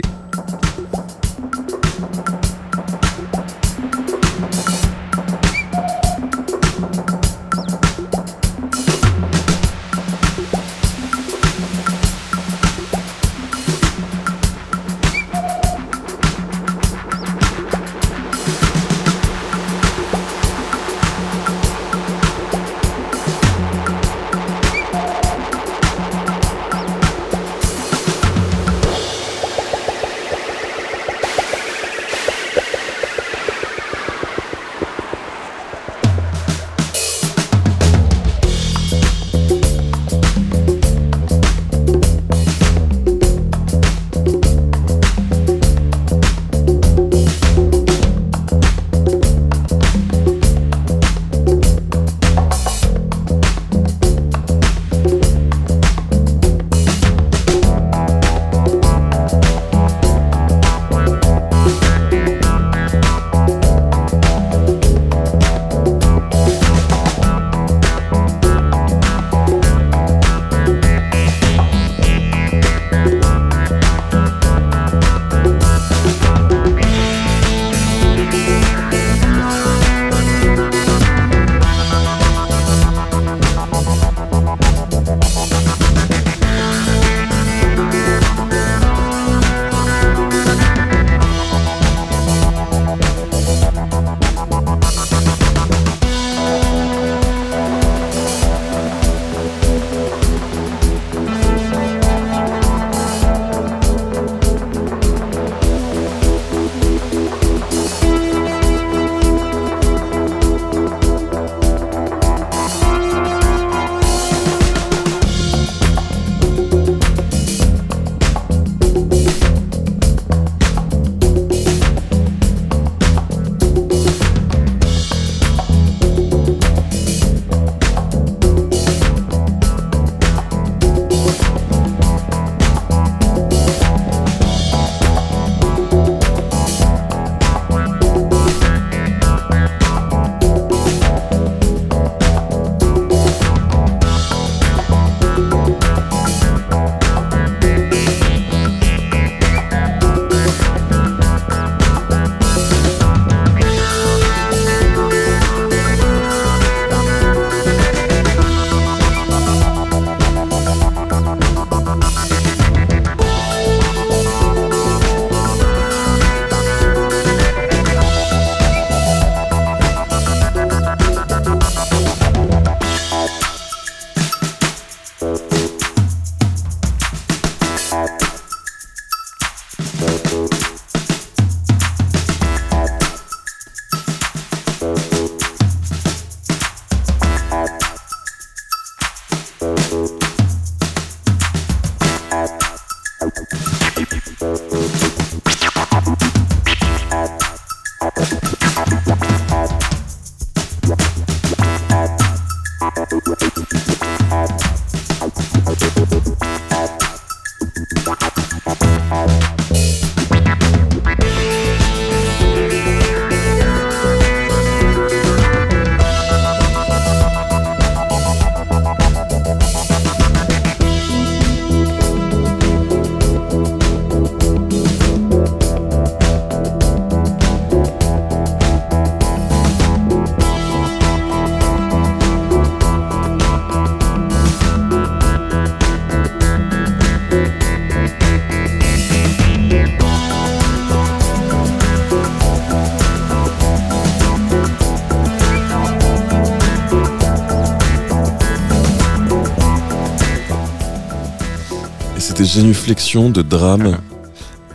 Génuflexion de drame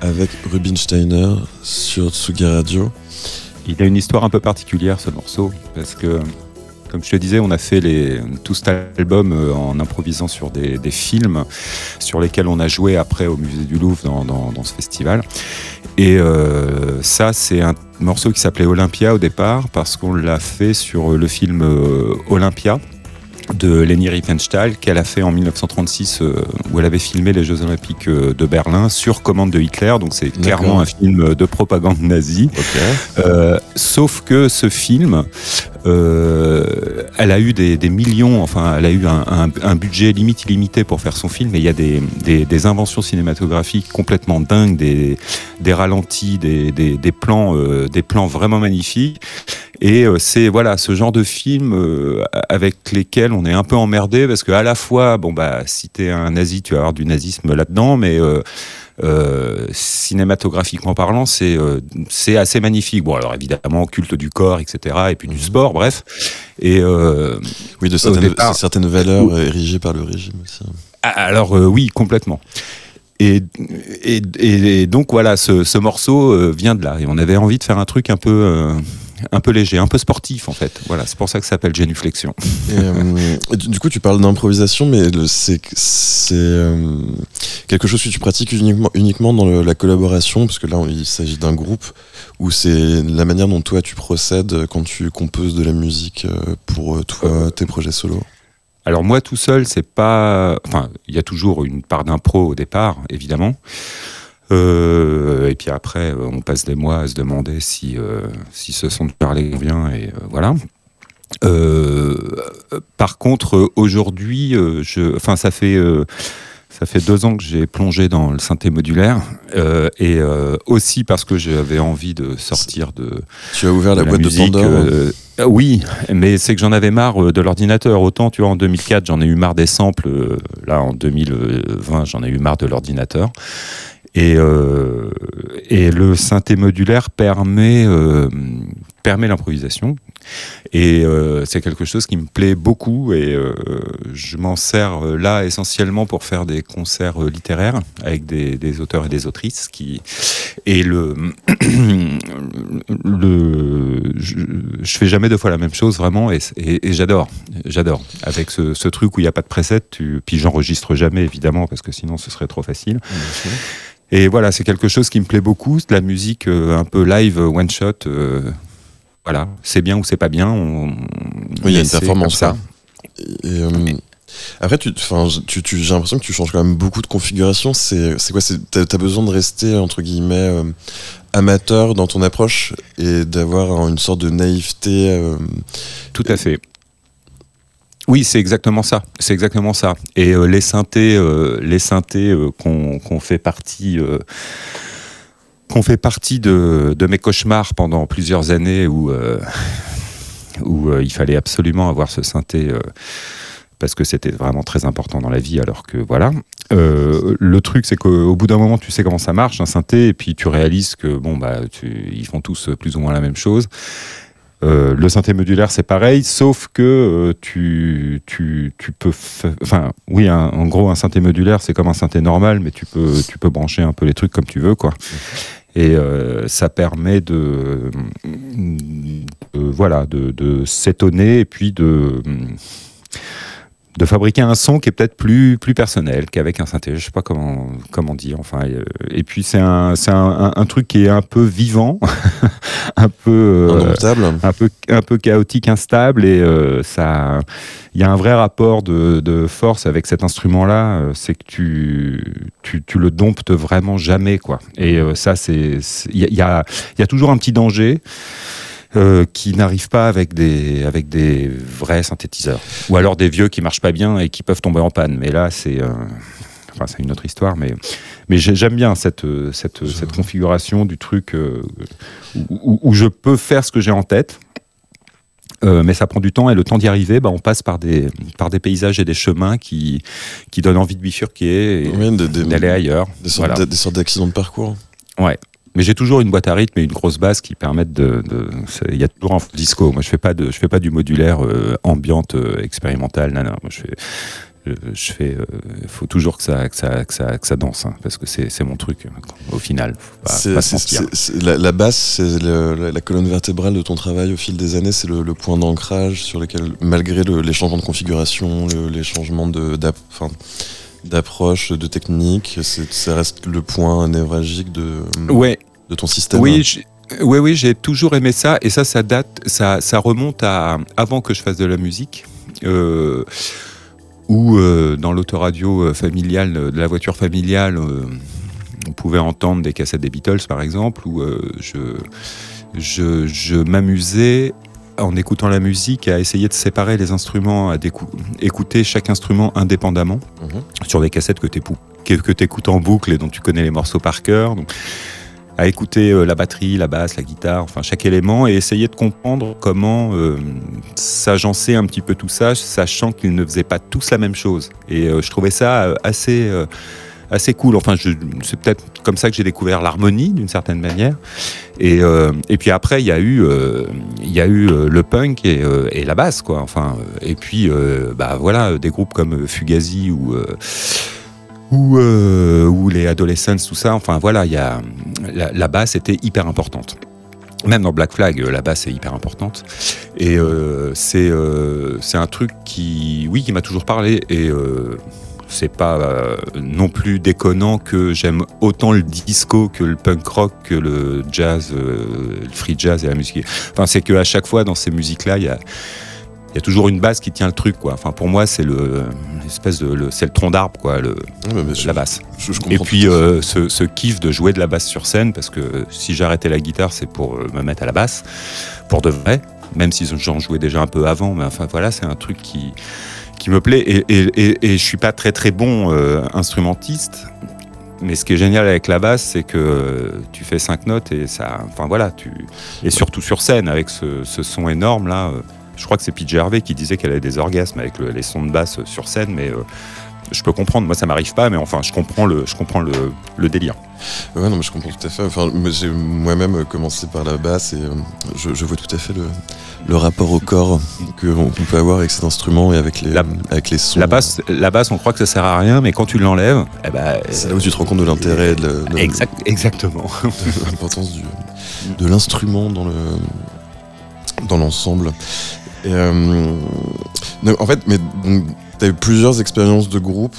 avec Rubinsteiner sur Tsugi Radio. Il a une histoire un peu particulière ce morceau parce que comme je te disais, on a fait les, tout cet album euh, en improvisant sur des, films sur lesquels on a joué après au musée du Louvre dans ce festival. Et euh, ça, c'est un morceau qui s'appelait Olympia au départ parce qu'on l'a fait sur le film euh, Olympia de Leni Riefenstahl qu'elle a fait en 1936 euh, où elle avait filmé les Jeux Olympiques euh, de Berlin sur commande de Hitler. Donc c'est clairement un film de propagande nazie. Euh, sauf que ce film, euh, elle a eu des, des millions, enfin, elle a eu un, un- un budget limite illimité pour faire son film, et il y a des, des- des inventions cinématographiques complètement dingues, des, ralentis, des, plans, euh, des plans vraiment magnifiques. Et euh, c'est voilà ce genre de film euh, avec lesquels on est un peu emmerdé parce que à la fois, bon bah, si t'es un nazi, tu vas avoir du nazisme là-dedans, mais euh, cinématographiquement parlant, c'est euh, c'est assez magnifique. Bon, alors évidemment, culte du corps, etc., et puis du sport, bref. Et euh, Oui, de certaines, départ- certaines valeurs érigées par le régime aussi. ah, alors oui, complètement. Et, et, et- donc voilà, ce, ce morceau vient de là. Et on avait envie de faire un truc un peu, un peu léger, un peu sportif en fait. Voilà, c'est pour ça que ça s'appelle Génuflexion. Et, euh, du coup, tu parles d'improvisation, mais c'est euh, quelque chose que tu pratiques uniquement, uniquement dans le- la collaboration, parce que là, il s'agit d'un groupe, où c'est la manière dont toi tu procèdes quand tu composes de la musique euh, pour toi, tes projets solo? Alors moi tout seul, c'est pas. Enfin, il y a toujours une part d'impro au départ, évidemment. Euh, et puis après, euh, on passe des mois à se demander si, euh, si ce son de parler convient, et voilà. Par contre, aujourd'hui, je, enfin, ça fait, ça fait deux ans que j'ai plongé dans le synthé modulaire, euh, et euh, aussi parce que j'avais envie de sortir de, Tu as ouvert la boîte musique, de Pandore. euh, oui, mais c'est que j'en avais marre de l'ordinateur. Autant, tu vois, en 2004, j'en ai eu marre des samples. là, en 2020, j'en ai eu marre de l'ordinateur. Et, euh, et le synthé modulaire permet, euh, permet l'improvisation. Et euh, c'est quelque chose qui me plaît beaucoup. Et euh, je m'en sers euh, là essentiellement pour faire des concerts littéraires avec des, des auteurs et des autrices. Qui... Et le, le, je, je fais jamais deux fois la même chose vraiment. Et, et- et j'adore. J'adore. Avec ce, ce truc où il n'y a pas de preset, tu, puis j'enregistre jamais évidemment parce que sinon ce serait trop facile. Et voilà, c'est quelque chose qui me plaît beaucoup, de la musique euh, un peu live, one shot. euh, voilà, c'est bien ou c'est pas bien. On, Oui, il y a une performance, ça. Et, euh, après, tu, enfin, tu, tu- j'ai l'impression que tu changes quand même beaucoup de configurations. C'est, quoi t'as, t'as besoin de rester entre guillemets euh, amateur dans ton approche et d'avoir un- une sorte de naïveté. euh, Tout à fait. Oui, c'est exactement ça. C'est exactement ça. Et les synthés, les synthés qu'on fait partie, qu'on fait partie de, mes cauchemars pendant plusieurs années où euh, euh, il fallait absolument avoir ce synthé euh, parce que c'était vraiment très important dans la vie. Alors que voilà. Le truc, c'est qu'au bout d'un moment, tu sais comment ça marche un synthé, et puis tu réalises que bon bah, font tous plus ou moins la même chose. Euh, le synthé modulaire, c'est pareil, sauf que euh, tu, tu, tu peux. Enfin, oui, en gros, un synthé modulaire, c'est comme un synthé normal, mais tu peux, tu peux brancher un peu les trucs comme tu veux, quoi. Et euh, ça permet de, voilà, de, s'étonner et puis de fabriquer un son qui est peut-être plus, plus personnel qu'avec un synthé. Je sais pas comment, comment dire. Enfin, euh, et puis c'est un, c'est un, un- un truc qui est un peu vivant, un peu. euh, un peu, un peu chaotique, instable, et euh, ça, il y a un vrai rapport de, de force avec cet instrument-là. euh, c'est que tu, tu, tu le domptes vraiment jamais, quoi. Et euh, ça, c'est, il y a, il y a- il y a toujours un petit danger. Euh, qui n'arrive pas avec des, avec des vrais synthétiseurs. Ou alors des vieux qui marchent pas bien et qui peuvent tomber en panne. Mais là, c'est euh, enfin, c'est une autre histoire. Mais, mais j'ai- j'aime bien cette, euh, cette, cette configuration du truc euh, où, je peux faire ce que j'ai en tête. Euh, mais ça prend du temps et le temps d'y arriver, bah, on passe par des, par des paysages et des chemins qui, qui donnent envie de bifurquer et Oui, d'aller ailleurs. des sortes, Voilà. d'a- des sortes d'accidents de parcours. Ouais. Mais j'ai toujours une boîte à rythme et une grosse basse qui permettent de. Il y a toujours un disco. Moi, je fais pas de, je fais pas du modulaire euh, ambiante euh, expérimental. Non. Moi, je fais, je, fais, il faut toujours que ça, que ça, que ça, que ça danse, hein, parce que c'est mon truc euh, au final. Faut pas, faut pas se la, la basse, c'est la, colonne vertébrale de ton travail au fil des années. C'est le, le point d'ancrage sur lequel, malgré le- les changements de configuration, le- les changements de- d'approche, de technique, ça reste le point névralgique de, Ouais, de ton système. Oui, j'ai- oui, oui, j'ai toujours aimé ça. Et ça, ça date, ça, ça remonte à avant que je fasse de la musique. Euh, où euh, dans l'autoradio euh, familiale, euh, de la voiture familiale, euh, on pouvait entendre des cassettes des Beatles, par exemple, où je, je, je m'amusais en écoutant la musique à essayer de séparer les instruments, à écouter chaque instrument indépendamment Mhm. sur des cassettes que tu que écoutes en boucle et dont tu connais les morceaux par cœur. Donc, à écouter euh, la batterie, la basse, la guitare, enfin chaque élément et essayer de comprendre comment euh, s'agencer un petit peu tout ça, sachant qu'ils ne faisaient pas tous la même chose. Et euh, je trouvais ça euh, assez, assez cool. Enfin, c'est peut-être comme ça que j'ai découvert l'harmonie d'une certaine manière. Et, et puis après, il y a eu, y a eu le punk et, et la basse, quoi. Enfin, et puis, bah voilà, des groupes comme Fugazi ou ou, euh, ou les Adolescents, tout ça. Enfin voilà, il y a la, la basse était hyper importante. Même dans Black Flag, euh, la basse est hyper importante. Et euh, c'est euh, c'est un truc qui, oui, qui m'a toujours parlé. Et euh, c'est pas non plus déconnant que j'aime autant le disco que le punk rock, que le jazz, le free jazz et la musique. Enfin, c'est qu'à chaque fois dans ces musiques-là, il y a il y a toujours une base qui tient le truc, quoi. Enfin, pour moi, c'est le, de, le, c'est le tronc d'arbre, quoi, le, Ouais, mais je, la basse. je- je Et puis euh, ce, ce kiff de jouer de la basse sur scène, parce que si j'arrêtais la guitare, c'est pour euh, me mettre à la basse, pour de vrai, même si j'en jouais déjà un peu avant, mais enfin voilà, c'est un truc qui, qui me plaît. Et, et, et, et je suis pas très très bon euh, instrumentiste. Mais ce qui est génial avec la basse, c'est que tu fais cinq notes et ça, enfin voilà, tu et surtout sur scène avec ce, ce son énorme là. euh, je crois que c'est PJ Harvey qui disait qu'elle avait des orgasmes avec le- les sons de basse sur scène, mais euh, je peux comprendre. Moi, ça m'arrive pas, mais enfin, je comprends le, je comprends le, le délire. Ouais, non, mais je comprends tout à fait. Enfin, j'ai moi-même commencé par la basse et euh, je, je vois tout à fait le, le rapport au corps que on peut avoir avec cet instrument et avec les, La- avec les sons. La basse, la basse, on croit que ça sert à rien, mais quand tu l'enlèves, eh ben, C'est là où tu te rends compte de l'intérêt, de, de- Exact, exactement. de l'importance de l'instrument dans le dans l'ensemble. Et, euh, en fait, mais tu as eu plusieurs expériences de groupe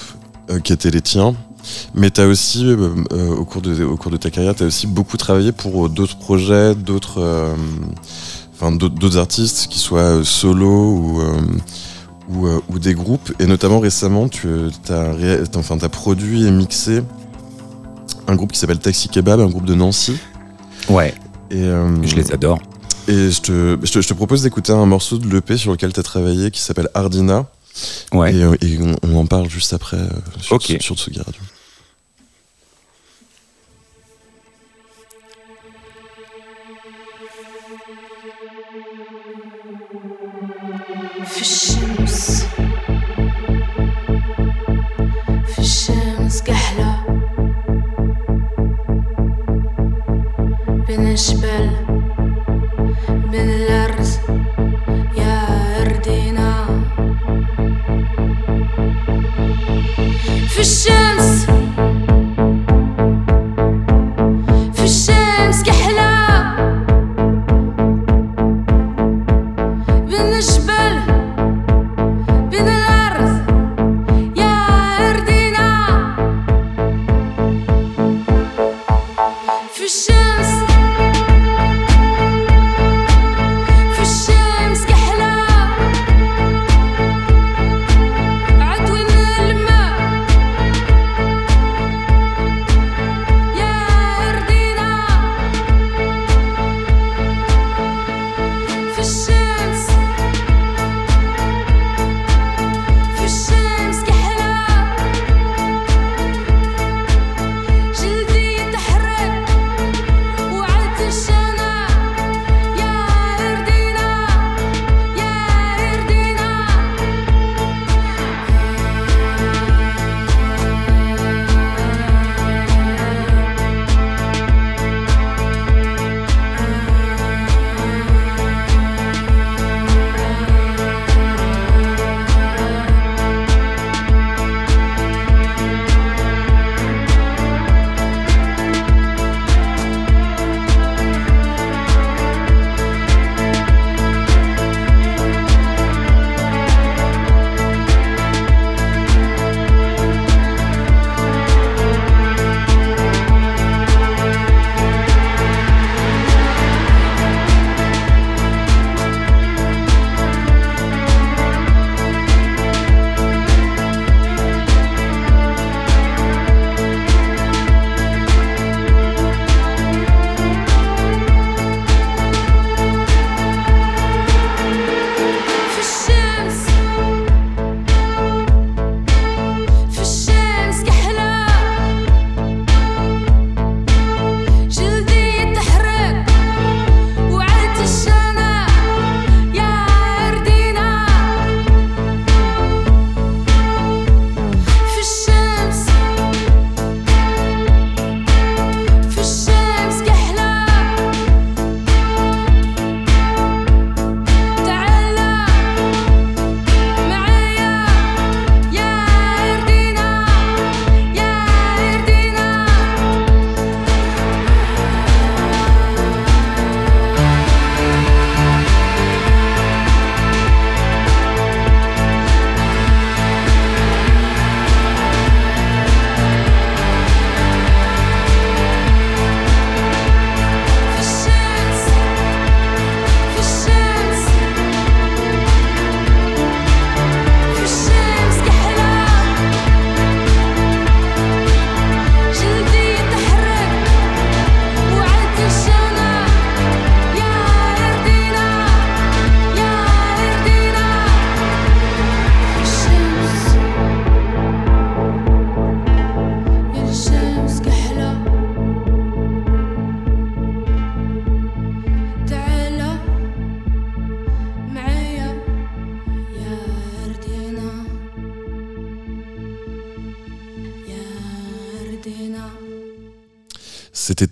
euh, qui étaient les tiens, mais tu as aussi, euh, euh, au, cours de, au cours de ta carrière, tu as aussi beaucoup travaillé pour d'autres projets, d'autres euh, d'autres artistes, qui soient solo ou, ou, ou des groupes. Et notamment récemment, tu as, enfin, as produit et mixé un groupe qui s'appelle Taxi Kebab, un groupe de Nancy. Ouais, Et, je les adore. et je te, je te, je te propose d'écouter un morceau de l'EP sur lequel tu as travaillé qui s'appelle Ardina. Ouais. Et, euh, et on, on en parle juste après euh, sur, Ok. sur Tsugi Radio. في الشمس في الشمس كحلة بين الجبل for.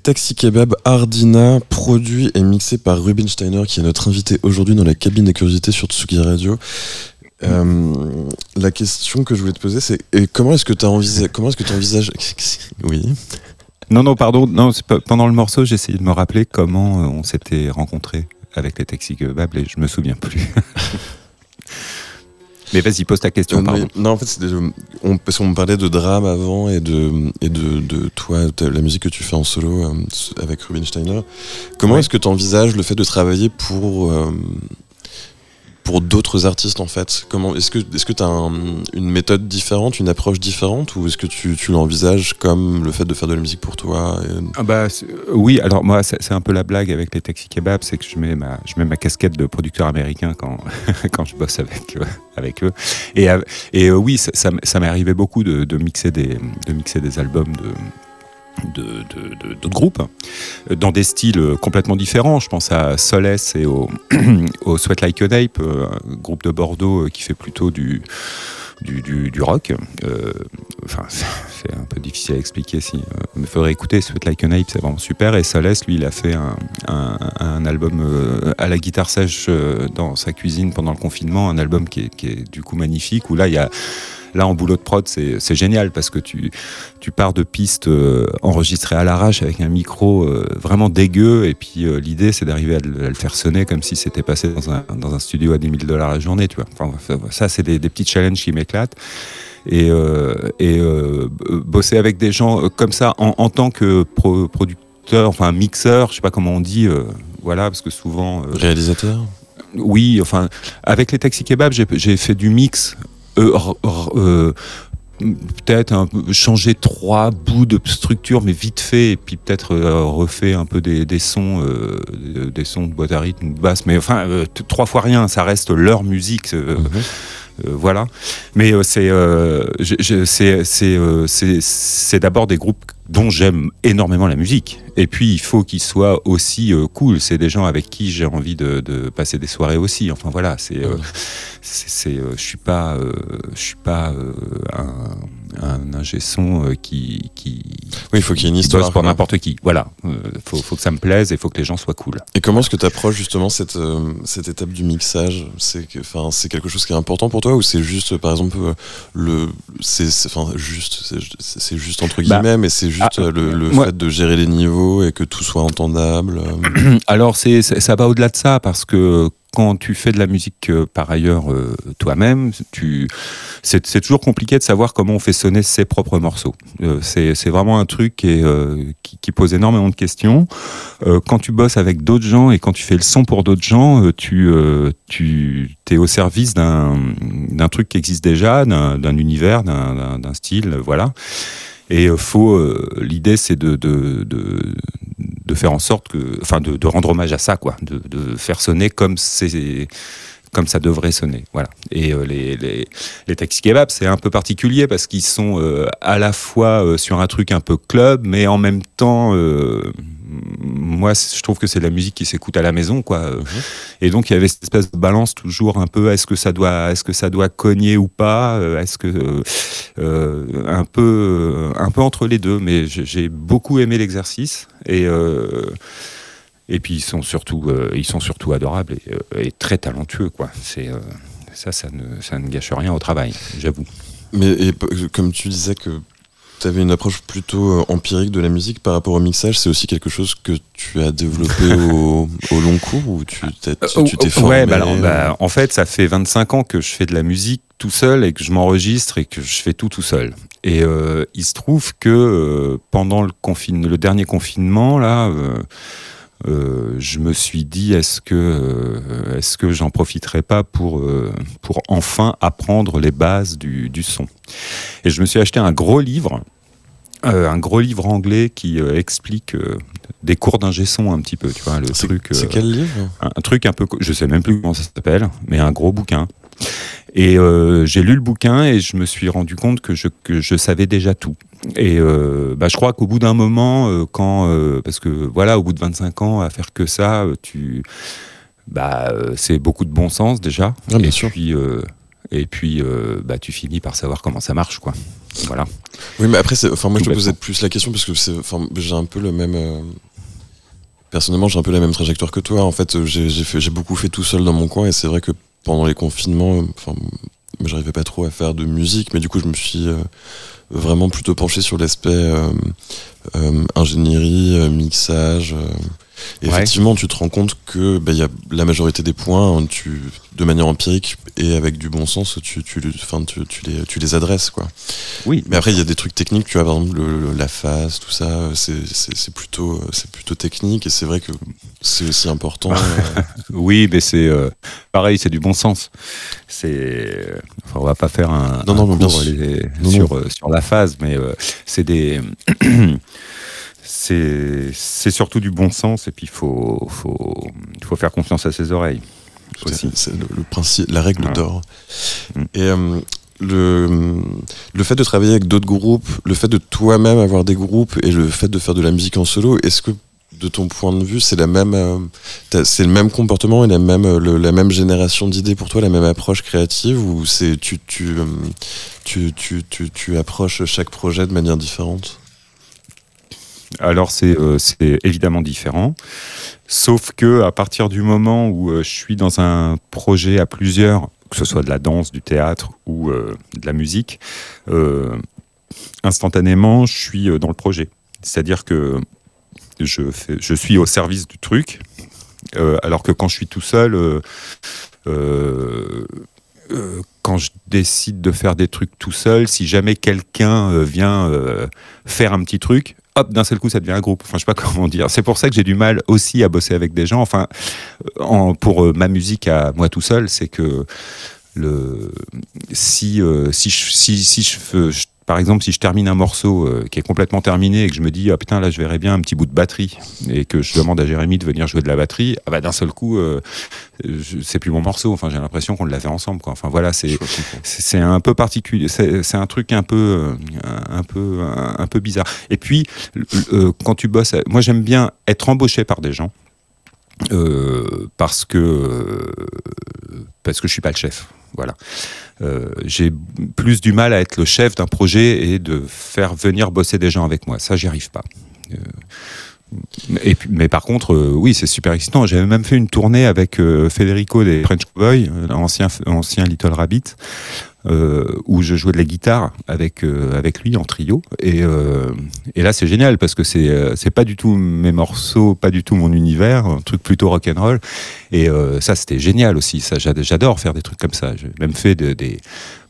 Taxi Kebab Ardina, produit et mixé par Ruben Steiner, qui est notre invité aujourd'hui dans la cabine des curiosités sur Tsugi Radio. Euh, la question que je voulais te poser, c'est comment est-ce que tu que tu envisages, oui, Non, non, pardon. Non, pendant le morceau, j'ai essayé de me rappeler comment euh, on s'était rencontrés avec les Taxi Kebab et je me souviens plus. Mais vas-y, pose ta question, Euh, pardon. mais- non, en fait, c'était- on, parce qu'on me parlait de drame avant et de, et de, de toi, de la musique que tu fais en solo euh, avec Ruben Steiner. Comment Ouais. est-ce que tu envisages le fait de travailler pour, euh, pour d'autres artistes en fait Comment Est-ce que est-ce que tu as une méthode différente, une approche différente ou est-ce que tu, tu l'envisages comme le fait de faire de la musique pour toi Ah bah, euh, oui, alors moi, c'est un peu la blague avec les Taxi Kebab, c'est que je mets, ma, je mets ma casquette de producteur américain quand, quand je bosse avec, euh, avec eux. Et, euh, et oui, ça, ça, ça m'est arrivé beaucoup de, de, mixer des, de mixer des albums de de- d'autres groupes euh, dans des styles euh, complètement différents. Je pense à Solace et au, au Sweat Like a Nape, euh, un groupe de Bordeaux euh, qui fait plutôt du, du, du- du rock. Euh, enfin, c'est un peu difficile à expliquer. Si, il me faudrait écouter Sweat Like a Nape, c'est vraiment super. Et Solace, lui, il a fait un, un- un album euh, à la guitare sèche euh, dans sa cuisine pendant le confinement, un album qui est, qui est du coup magnifique, où là, il y a Là, en boulot de prod, c'est génial parce que tu, tu pars de pistes euh, enregistrées à l'arrache avec un micro euh, vraiment dégueu. Et puis, euh, l'idée, c'est d'arriver à, le- faire sonner comme si c'était passé dans un, dans un studio à 10 000 dollars la journée. Tu vois. Enfin, ça, c'est des, des petits challenges qui m'éclatent. Et, euh, et euh, bosser avec des gens comme ça en, en tant que pro- producteur, enfin mixeur, je sais pas comment on dit, euh, voilà, parce que souvent. réalisateur? Oui, enfin, avec les taxi kebab, j'ai j'ai fait du mix. Euh, euh, peut-être changer trois bouts de structure, mais vite fait, et puis peut-être euh, refait un peu des, des sons, euh, des sons de boîte à rythme, de basse, mais enfin, trois fois rien, ça reste leur musique. Mhm. Euh, voilà. Mais euh, c'est euh, c'est d'abord des groupes dont j'aime énormément la musique. Et puis il faut qu'ils soient aussi euh, cool. C'est des gens avec qui j'ai envie de, de passer des soirées aussi. Enfin voilà, c'est euh, c'est euh, je suis pas je suis pas un un ingé son euh, qui qui Oui, il faut qu'il y ait une histoire. pour quoi. n'importe qui. Voilà, Euh, faut faut que ça me plaise et faut que les gens soient cool. Et comment est-ce que tu approches justement cette, euh, cette étape du mixage? C'est que, quelque chose qui est important pour toi ou c'est juste, par exemple, le, c'est, juste, c'est, juste entre Bah, guillemets, mais c'est juste ah, le, le fait de gérer les niveaux et que tout soit entendable. Alors c'est- ça va au-delà de ça parce que quand tu fais de la musique euh, par ailleurs euh, toi-même, c'est toujours compliqué de savoir comment on fait sonner ses propres morceaux. Euh, c'est vraiment un truc qui, pose énormément de questions. Quand tu bosses avec d'autres gens et quand tu fais le son pour d'autres gens, tu es au service d'un truc qui existe déjà, d'un univers, d'un- style, voilà. Et euh, faut euh, l'idée c'est de, de, de de faire en sorte que, enfin, de, rendre hommage à ça, quoi, de, de faire sonner comme c'est, comme ça devrait sonner, voilà. Et euh, les, les, les taxi kebab, c'est un peu particulier parce qu'ils sont euh, à la fois euh, sur un truc un peu club, mais en même temps, euh, moi, je trouve que c'est de la musique qui s'écoute à la maison, quoi. Euh, Et donc il y avait cette espèce de balance toujours un peu, est-ce que ça doit, est-ce que ça doit cogner ou pas, est-ce que un peu, un peu entre les deux. Mais j'ai beaucoup aimé l'exercice et et puis ils sont surtout, euh, ils sont surtout adorables et, euh, et très talentueux, quoi. C'est euh, ça, ça ne, ça ne gâche rien au travail, j'avoue. Mais et comme tu disais que tu avais une approche plutôt empirique de la musique par rapport au mixage, c'est aussi quelque chose que tu as développé au, au long cours ou tu t'es, tu- tu t'es formé Ouais, bah alors, bah, en fait, ça fait 25 ans que je fais de la musique tout seul et que je m'enregistre et que je fais tout tout seul. Et euh, il se trouve que pendant le, confine, le dernier confinement, là, euh, je me suis dit est-ce que euh, est-ce que j'en profiterais pas pour euh, pour enfin apprendre les bases du, du son et je me suis acheté un gros livre euh, un gros livre anglais qui explique des cours d'ingé son un petit peu tu vois le c'est, truc c'est quel livre? un, un truc un peu, je sais même plus comment ça s'appelle, mais un gros bouquin. Et j'ai lu le bouquin et je me suis rendu compte que je, que je savais déjà tout. Et euh, bah, je crois qu'au bout d'un moment, euh, quand, euh, parce que voilà, au bout de 25 ans à faire que ça, tu, bah, c'est beaucoup de bon sens déjà. Ah, bien et sûr. puis, et puis, bah, tu finis par savoir comment ça marche, quoi. Voilà. Oui, mais après, enfin, moi, je te Complètement. posais plus la question parce que j'ai un peu le même. Personnellement, j'ai un peu la même trajectoire que toi. En fait, j'ai beaucoup fait tout seul dans mon coin, et c'est vrai que pendant les confinements, enfin, j'arrivais pas trop à faire de musique, mais du coup, je me suis euh, vraiment plutôt penché sur l'aspect euh, euh, ingénierie, mixage. Et Ouais. effectivement, tu te rends compte que bah, y a la majorité des points, hein, tu, de manière empirique et avec du bon sens, tu, tu, enfin, tu, tu les, tu les adresses, quoi. Oui, Mais après, il y a des trucs techniques, tu vois, par exemple, le- le- la phase, tout ça, euh, c'est plutôt, euh, c'est plutôt technique et c'est vrai que c'est aussi important. euh, Oui, mais c'est euh, pareil, c'est du bon sens. C'est, enfin, on va pas faire un, Non, un non, cours les- Non, sur sur la phase, mais euh, c'est des, c'est surtout du bon sens et puis il faut faut il faut faire confiance à ses oreilles c'est le, le principe, la règle d'or. Mm. Et euh, le, le fait de travailler avec d'autres groupes, le fait de toi-même avoir des groupes et le fait de faire de la musique en solo, est-ce que de ton point de vue, c'est la même, euh, c'est le même comportement et la même, euh, le- la même génération d'idées pour toi, la même approche créative, ou c'est tu, tu, euh, tu, tu, tu, tu approches chaque projet de manière différente? Alors c'est euh, c'est évidemment différent, sauf que à partir du moment où euh, je suis dans un projet à plusieurs, que ce soit de la danse, du théâtre ou euh, de la musique, instantanément je suis dans le projet. C'est-à-dire que je, je suis au service du truc, alors que quand je suis tout seul, quand je décide de faire des trucs tout seul, si jamais quelqu'un vient faire un petit truc, hop, d'un seul coup, ça devient un groupe. Enfin, je sais pas comment dire. C'est pour ça que j'ai du mal aussi à bosser avec des gens. Enfin, euh, pour euh, ma musique à moi tout seul, c'est que le si euh, si je, si, je, je- par exemple si je termine un morceau euh, qui est complètement terminé et que je me dis ah putain là je verrais bien un petit bout de batterie et que je demande à Jérémy de venir jouer de la batterie ah bah d'un seul coup euh, c'est plus mon morceau. Enfin j'ai l'impression qu'on l'a fait ensemble quoi. Enfin voilà c'est un peu particulier. C'est un truc un peu euh, un peu un, un peu bizarre. Et puis euh, quand tu bosses moi j'aime bien être embauché par des gens parce que parce que je suis pas le chef voilà. Euh, j'ai plus du mal à être le chef d'un projet et de faire venir bosser des gens avec moi. Ça j'y arrive pas. Euh, mais par contre, euh, oui, c'est super excitant. J'avais même fait une tournée avec Federico des French Cowboys, euh, ancien, Little Rabbit, où je jouais de la guitare avec, euh, avec lui en trio. Et, euh, et là, c'est génial parce que c'est euh, pas du tout mes morceaux, pas du tout mon univers, un truc plutôt rock'n'roll. Et euh, ça, c'était génial aussi. Ça, j'ad- J'adore faire des trucs comme ça. J'ai même fait de- des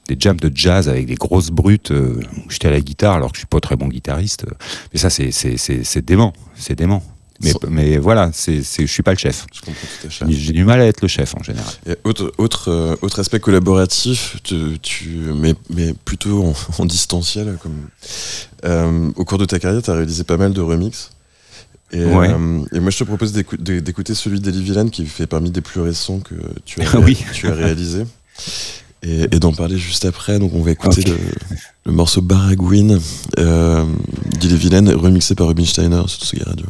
des jams de jazz avec des grosses brutes euh, où j'étais à la guitare alors que je suis pas très bon guitariste mais ça c'est dément c'est dément mais mais voilà c'est je suis pas le chef j'ai du mal à être le chef en général Et autre, autre, euh, autre aspect collaboratif, tu, tu, mais, mais plutôt en, en distanciel. Comme, euh, au cours de ta carrière, tu as réalisé pas mal de remixes. Et, Ouais. euh, et moi, je te propose d'écou- d'é- d'écouter celui d'Elie Villaine qui fait parmi des plus récents que tu as, oui. tu as réalisé. Et, et d'en parler juste après. Donc, on va écouter le, le morceau Baragouine euh, d'Elie Villaine, remixé par Rubinsteiner sur Tsugi Radio.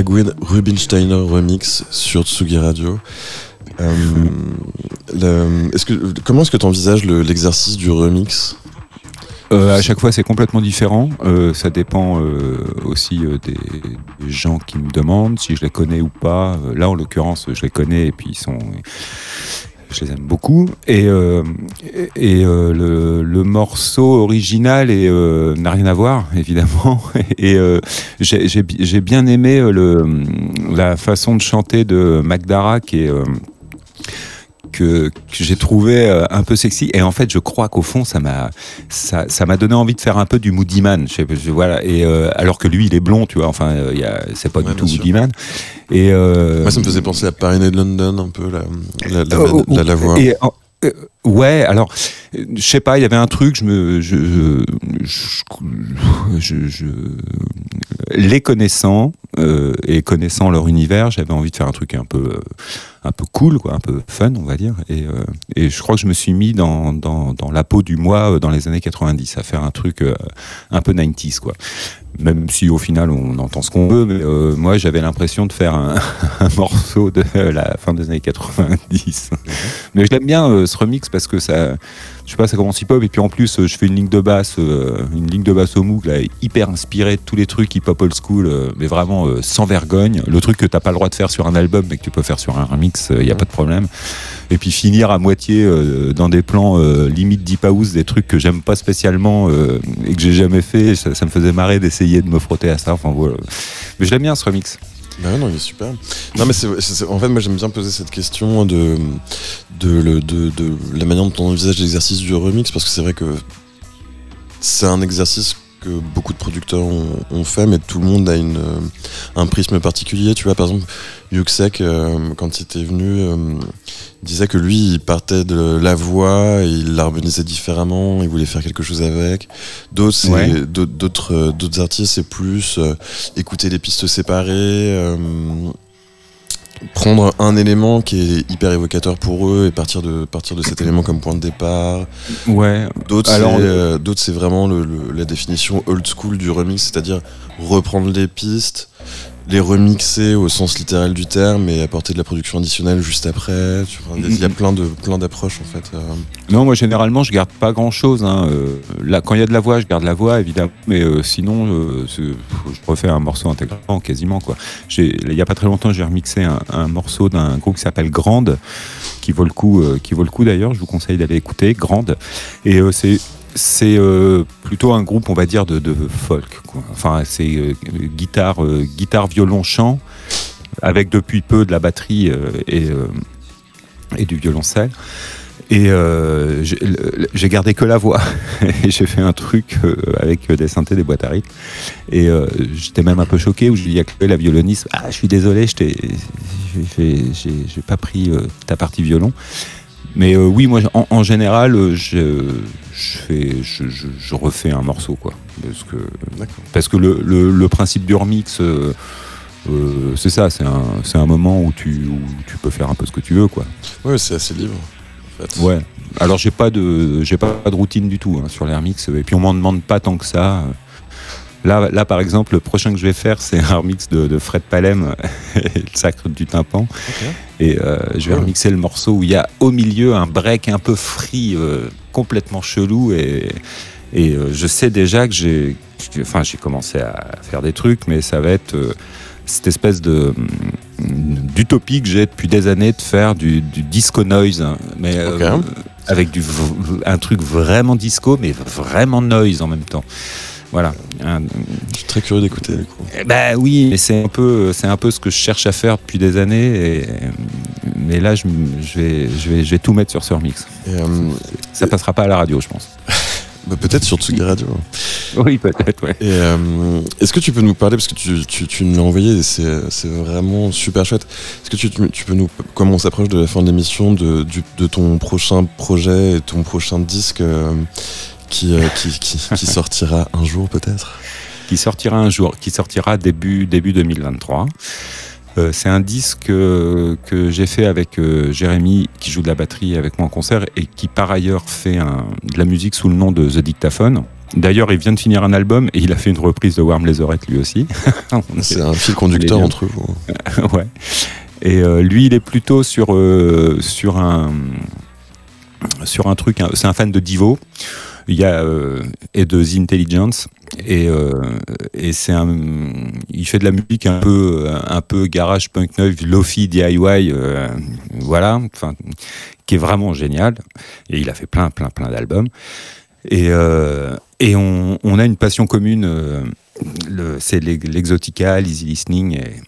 Vilaine, Baragouin, Rubinsteiner remix sur Tsugi Radio. Euh, le- est-ce que, comment est-ce que tu envisages l'exercice du remix? Euh, à chaque fois, c'est complètement différent. Euh, ça dépend aussi des, des gens qui me demandent si je les connais ou pas. Là, en l'occurrence, je les connais et puis ils sont. Je les aime beaucoup. Et, euh, et euh, le, morceau original euh, n'a rien à voir, évidemment. Et j'ai j'ai bi- j'ai bien aimé le, la façon de chanter de Magdara qui est. que, que j'ai trouvé euh, un peu sexy et en fait je crois qu'au fond ça m'a ça ça m'a donné envie de faire un peu du Moody Man je je- voilà et euh, alors que lui il est blond tu vois enfin euh, il c'est pas Ouais, du tout sûr. Moody Man et euh, Moi, ça me faisait penser à Paris de London, un peu, la, la, la, la- la voix. et, euh, ouais, alors, euh, je sais pas, il y avait un truc, je me. Je, je, je- je- les connaissant euh, et connaissant leur univers, j'avais envie de faire un truc un peu. Un peu cool, quoi, un peu fun, on va dire. Et, euh, et je crois que je me suis mis dans, dans, dans la peau du moi euh, dans les années 90, à faire un truc euh, un peu 90s, quoi. Même si au final on entend ce qu'on veut, mais moi j'avais l'impression de faire un, un morceau de la fin des années 90. Mais je l'aime bien ce remix parce que ça, je sais pas, ça commence hip-hop et puis en plus je fais une ligne de basse, une ligne de basse au Moog là, hyper inspirée de tous les trucs hip-hop old school, mais vraiment sans vergogne. Le truc que t'as pas le droit de faire sur un album mais que tu peux faire sur un remix, il y a pas de problème. Et puis finir à moitié euh, dans des plans euh, limite deep house, des trucs que j'aime pas spécialement euh, et que j'ai jamais fait. Ça, me faisait marrer d'essayer de me frotter à ça. Enfin voilà. Mais je l'aime bien ce remix. Ouais, non, il est super. Non, mais c'est, en fait, moi, j'aime bien poser cette question de, de, le- de, de la manière dont on envisage l'exercice du remix, parce que c'est vrai que c'est un exercice que beaucoup de producteurs ont, ont fait, mais tout le monde a une, euh, un prisme particulier. Tu vois, par exemple, Yuxek, euh, quand il était venu, euh, disait que lui, il partait de la voix, il l'harmonisait différemment, il voulait faire quelque chose avec. D'autres, Ouais. d'autres, d'autres, artistes, c'est plus euh, écouter les pistes séparées, prendre un élément qui est hyper évocateur pour eux et partir de, partir de cet élément comme point de départ. Ouais. D'autres, Alors, c'est, euh, d'autres, c'est vraiment le- le- la définition old school du remix, c'est-à-dire reprendre les pistes, les remixer au sens littéral du terme et apporter de la production additionnelle juste après. Il y a plein de plein d'approches en fait. euh. Non, moi généralement je garde pas grand chose. là, quand il y a de la voix, je garde la voix évidemment, mais euh, sinon euh, je refais un morceau intégralement quasiment quoi. Il y a pas très longtemps, j'ai remixé un, un morceau d'un groupe qui s'appelle Grande, qui vaut le coup, euh, qui vaut le coup d'ailleurs. Je vous conseille d'aller écouter Grande. Et euh, c'est c'est euh, plutôt un groupe, on va dire, de, folk. Enfin, c'est euh, guitare, euh, guitare, violon, chant, avec depuis peu de la batterie et, et du violoncelle. Et j'ai gardé que la voix. et j'ai fait un truc avec des synthés, des boîtes à rythme. Et j'étais même un peu choqué où ai que la violoniste. Ah, je suis désolé, je j'ai pas pris ta partie violon. Mais euh, oui, moi, en, en général, euh, je, je, fais, je, refais un morceau, quoi. Parce que, parce que le, le- le principe du remix, euh, euh, c'est ça, c'est un, c'est un moment où tu, où tu peux faire un peu ce que tu veux, quoi. Ouais, c'est assez libre. En fait. Ouais. Alors j'ai pas de j'ai pas de routine du tout hein, sur les remix et puis on m'en demande pas tant que ça. Là, là par exemple le prochain que je vais faire c'est un remix de, de Fred Palem le sacre du tympan. Et euh, je vais Cool. remixer le morceau où il y a au milieu un break un peu free euh, complètement chelou et et euh, je sais déjà que j'ai enfin j'ai commencé à faire des trucs mais ça va être cette espèce de hum, d'utopie que j'ai depuis des années de faire du, du disco noise hein, mais avec du un truc vraiment disco mais vraiment noise en même temps voilà. Un- Je suis très curieux d'écouter du coup. ben oui. Mais c'est un peu c'est un peu ce que je cherche à faire depuis des années et, mais là je, vais je vais je vais tout mettre sur ce remix Et, euh, ça passera pas à la radio je pense. Bah, peut-être sur Tsugi Radio. oui peut-être ouais. Euh, est-ce que tu peux nous parler, parce que tu, tu, tu nous l'as envoyé et c'est c'est vraiment super chouette, est-ce que tu, tu- tu peux nous, comme on s'approche de la fin de l'émission, de, du- de ton prochain projet et ton prochain disque euh, qui, euh, qui, qui, qui sortira un jour peut-être qui sortira un jour, qui sortira début, début 2023. Euh, c'est un disque euh, que j'ai fait avec euh, Jérémy, qui joue de la batterie avec moi en concert, et qui par ailleurs fait un- de la musique sous le nom de The Dictaphone. D'ailleurs, il vient de finir un album et il a fait une reprise de Warm les oreilles lui aussi. C'est un fil conducteur entre vous. ouais. Et lui, il est plutôt sur, sur, un, sur un truc. C'est un fan de Divo. Il y a, euh, de The Intelligence. Et, euh, et c'est un, il fait de la musique un peu, un peu garage punk neuf, lofi DIY, euh, voilà, enfin, qui est vraiment génial. Et il a fait plein, plein, plein d'albums. Et, euh, et on, on a une passion commune. euh, le- c'est l'ex- l'exotica, l'easy listening. Et,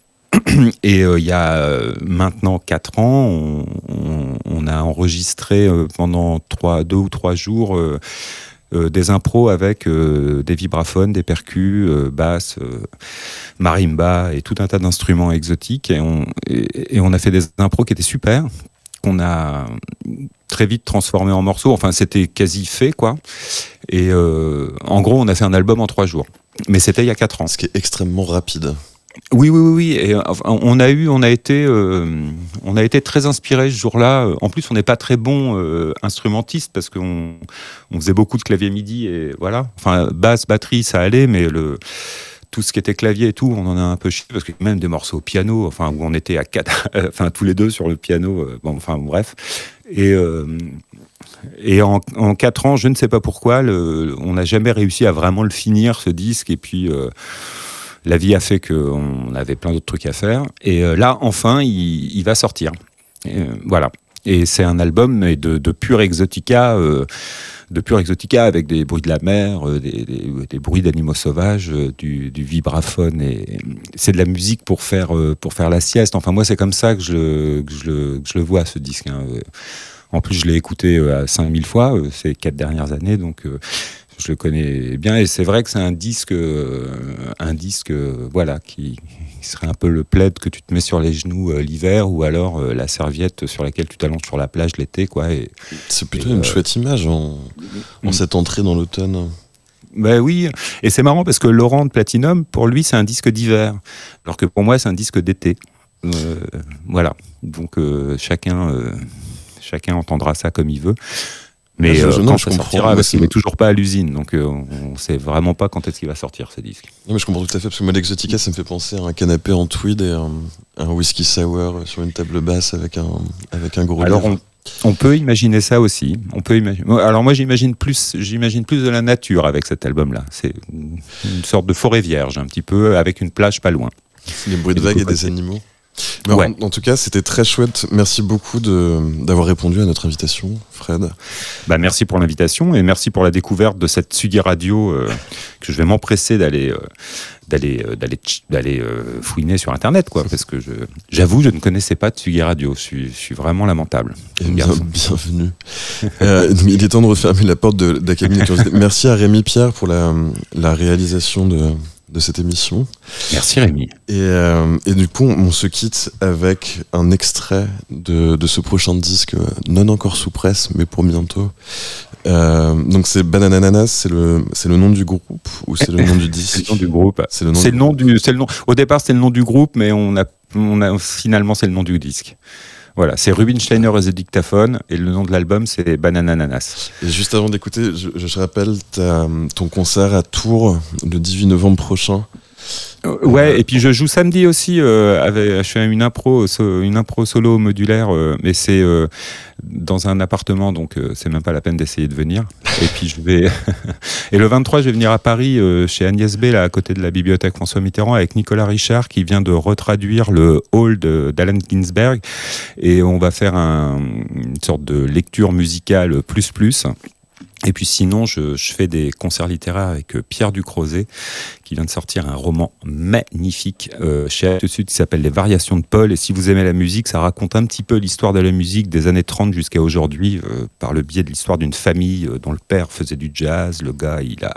et euh, il y a euh, maintenant 4 ans, on, a enregistré euh, pendant trois, deux ou trois jours des impros avec des vibraphones, des percus, basses, marimba et tout un tas d'instruments exotiques. Et on, a fait des impros qui étaient super, qu'on a très vite transformé en morceaux. Enfin, c'était quasi fait, quoi. Et en gros, on a fait un album en trois jours. Mais c'était il y a 4 ans. Ce qui est extrêmement rapide. Oui, oui, oui. Et, euh, on a eu, on a été, euh, on a été très inspiré ce jour-là. En plus, on n'est pas très bon euh, instrumentiste parce qu'on on faisait beaucoup de clavier midi et voilà. Enfin, basse, batterie, ça allait, mais le tout ce qui était clavier et tout, on en a un peu chié parce que même des morceaux au piano, enfin où on était à quatre, enfin tous les deux sur le piano. euh, bon, enfin bref. Et euh, et en, en quatre ans, je ne sais pas pourquoi, on n'a jamais réussi à vraiment le finir ce disque. Et puis euh, la vie a fait qu'on avait plein d'autres trucs à faire. Et euh, là, enfin, il, va sortir. Et, euh, voilà. Et c'est un album de, de pure exotica, euh, de pure exotica avec des bruits de la mer, des, bruits d'animaux sauvages, du, vibraphone. Et c'est de la musique pour faire pour faire la sieste. Enfin, moi, c'est comme ça que je le, que je le, je le vois ce disque. hein. En plus, je l'ai écouté à 5000 fois ces quatre dernières années, donc. Je le connais bien et c'est vrai que c'est un disque, euh, un disque, euh, voilà, qui, qui serait un peu le plaid que tu te mets sur les genoux euh, l'hiver ou alors la serviette sur laquelle tu t'allonges sur la plage l'été, quoi. C'est plutôt Et, une chouette image en, en mm. cette entrée dans l'automne. ben oui, et c'est marrant parce que Laurent de Platinum, pour lui, c'est un disque d'hiver, alors que pour moi, c'est un disque d'été. Voilà, donc chacun, chacun entendra ça comme il veut. Mais Je- euh, je- non, quand je ça comprends. sortira, parce qu'il c'est- est toujours pas à l'usine, donc euh, on sait vraiment pas quand est-ce qu'il va sortir ce disque. Non, mais je comprends tout à fait, parce que moi, l'Exotica, ça me fait penser à un canapé en tweed et un, un whisky sour sur une table basse avec un, avec un gros Alors on, on peut imaginer ça aussi. On peut imaginer. Alors moi j'imagine plus, j'imagine plus de la nature avec cet album-là. C'est une sorte de forêt vierge, un petit peu, avec une plage pas loin. Les bruits de vagues et des animaux. Mais Ouais. en, en tout cas, c'était très chouette. Merci beaucoup d'avoir répondu à notre invitation, Fred. Bah, merci pour l'invitation et merci pour la découverte de cette Sugi Radio euh, que je vais m'empresser d'aller euh, d'aller euh, d'aller tch- d'aller euh, fouiner sur internet quoi parce que j'avoue je ne connaissais pas de Sugi Radio je suis, je suis vraiment lamentable Et bien- bienvenue. Euh, il est temps de refermer la porte de, de la cabine de. Merci à Rémi Pierre pour la, la réalisation de, de cette émission. merci Rémi Et, euh, et du coup, on se quitte avec un extrait de, de ce prochain disque, non encore sous presse, mais pour bientôt. Euh, donc c'est Bananananas, c'est le, c'est le nom du groupe ou c'est le nom du c'est disque le nom du groupe C'est le nom c'est du- le nom du c'est le nom au départ c'était le nom du groupe mais on a on a finalement c'est le nom du disque voilà c'est Rubinsteiner et the Dictaphone et le nom de l'album c'est Bananananas Et juste avant d'écouter, je, rappelle ton concert à Tours le 18 novembre prochain. Euh, Ouais, et puis je joue samedi aussi. euh, je fais une impro, une impro solo modulaire, euh, mais c'est euh, dans un appartement, donc euh, c'est même pas la peine d'essayer de venir. Et puis je vais. et le 23, je vais venir à Paris euh, chez Agnès B, là à côté de la bibliothèque François Mitterrand, avec Nicolas Richard qui vient de retraduire le Hall d'Allen Ginsberg, et on va faire un- une sorte de lecture musicale plus plus. Et puis sinon, je, fais des concerts littéraires avec euh, Pierre Ducrozet, qui vient de sortir un roman magnifique euh, chez Actes Sud qui s'appelle Les Variations de Paul. Et si vous aimez la musique, ça raconte un petit peu l'histoire de la musique des années 30 jusqu'à aujourd'hui, euh, par le biais de l'histoire d'une famille dont le père faisait du jazz. Le gars, il a...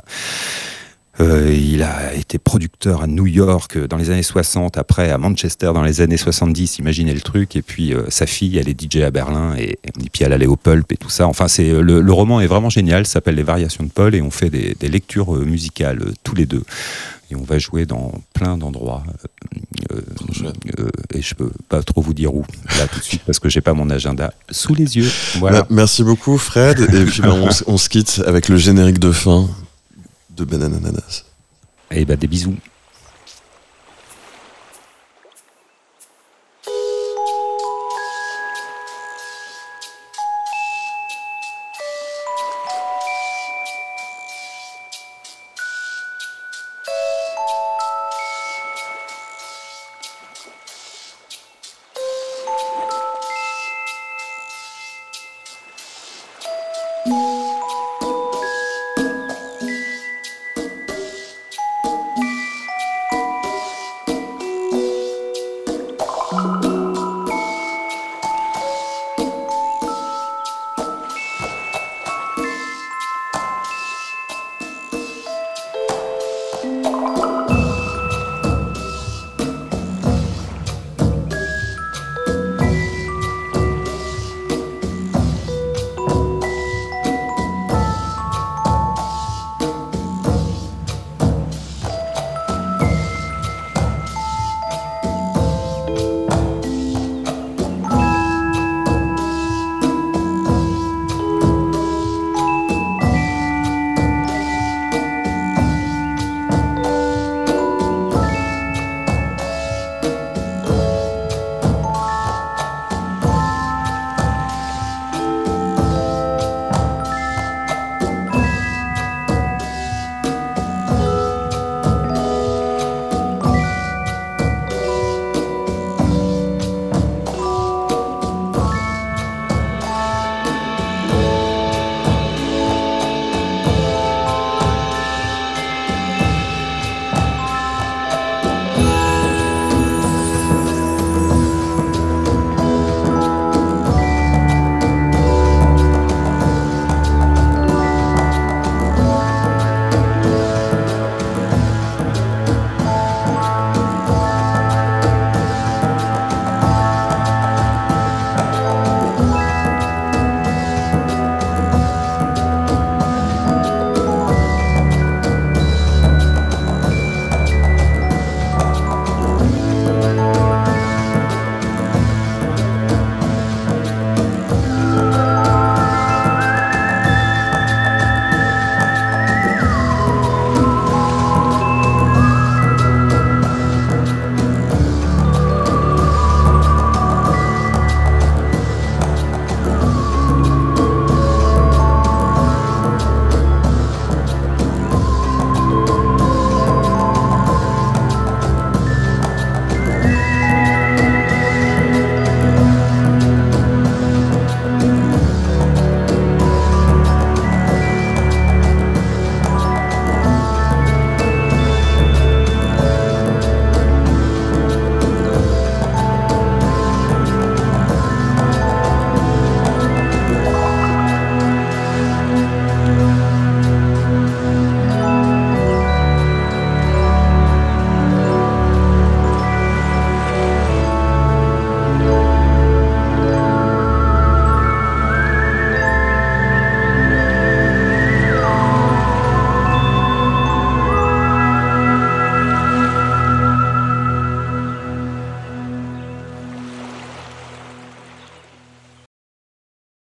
euh, il a été producteur à New York euh, dans les années 60, après à Manchester dans les années 70, imaginez le truc. Et puis euh, sa fille, elle est DJ à Berlin, et, et puis elle allait au Pulp et tout ça. Enfin, c'est le, le roman est vraiment génial, s'appelle Les Variations de Paul, et on fait des, des lectures musicales tous les deux. Et on va jouer dans plein d'endroits. euh, euh, euh, et je peux pas trop vous dire où, là tout de suite, parce que j'ai pas mon agenda sous les yeux. Voilà. Merci beaucoup, Fred. Et puis bah, on, on se quitte avec le générique de fin de Bananananas. Et bah des bisous.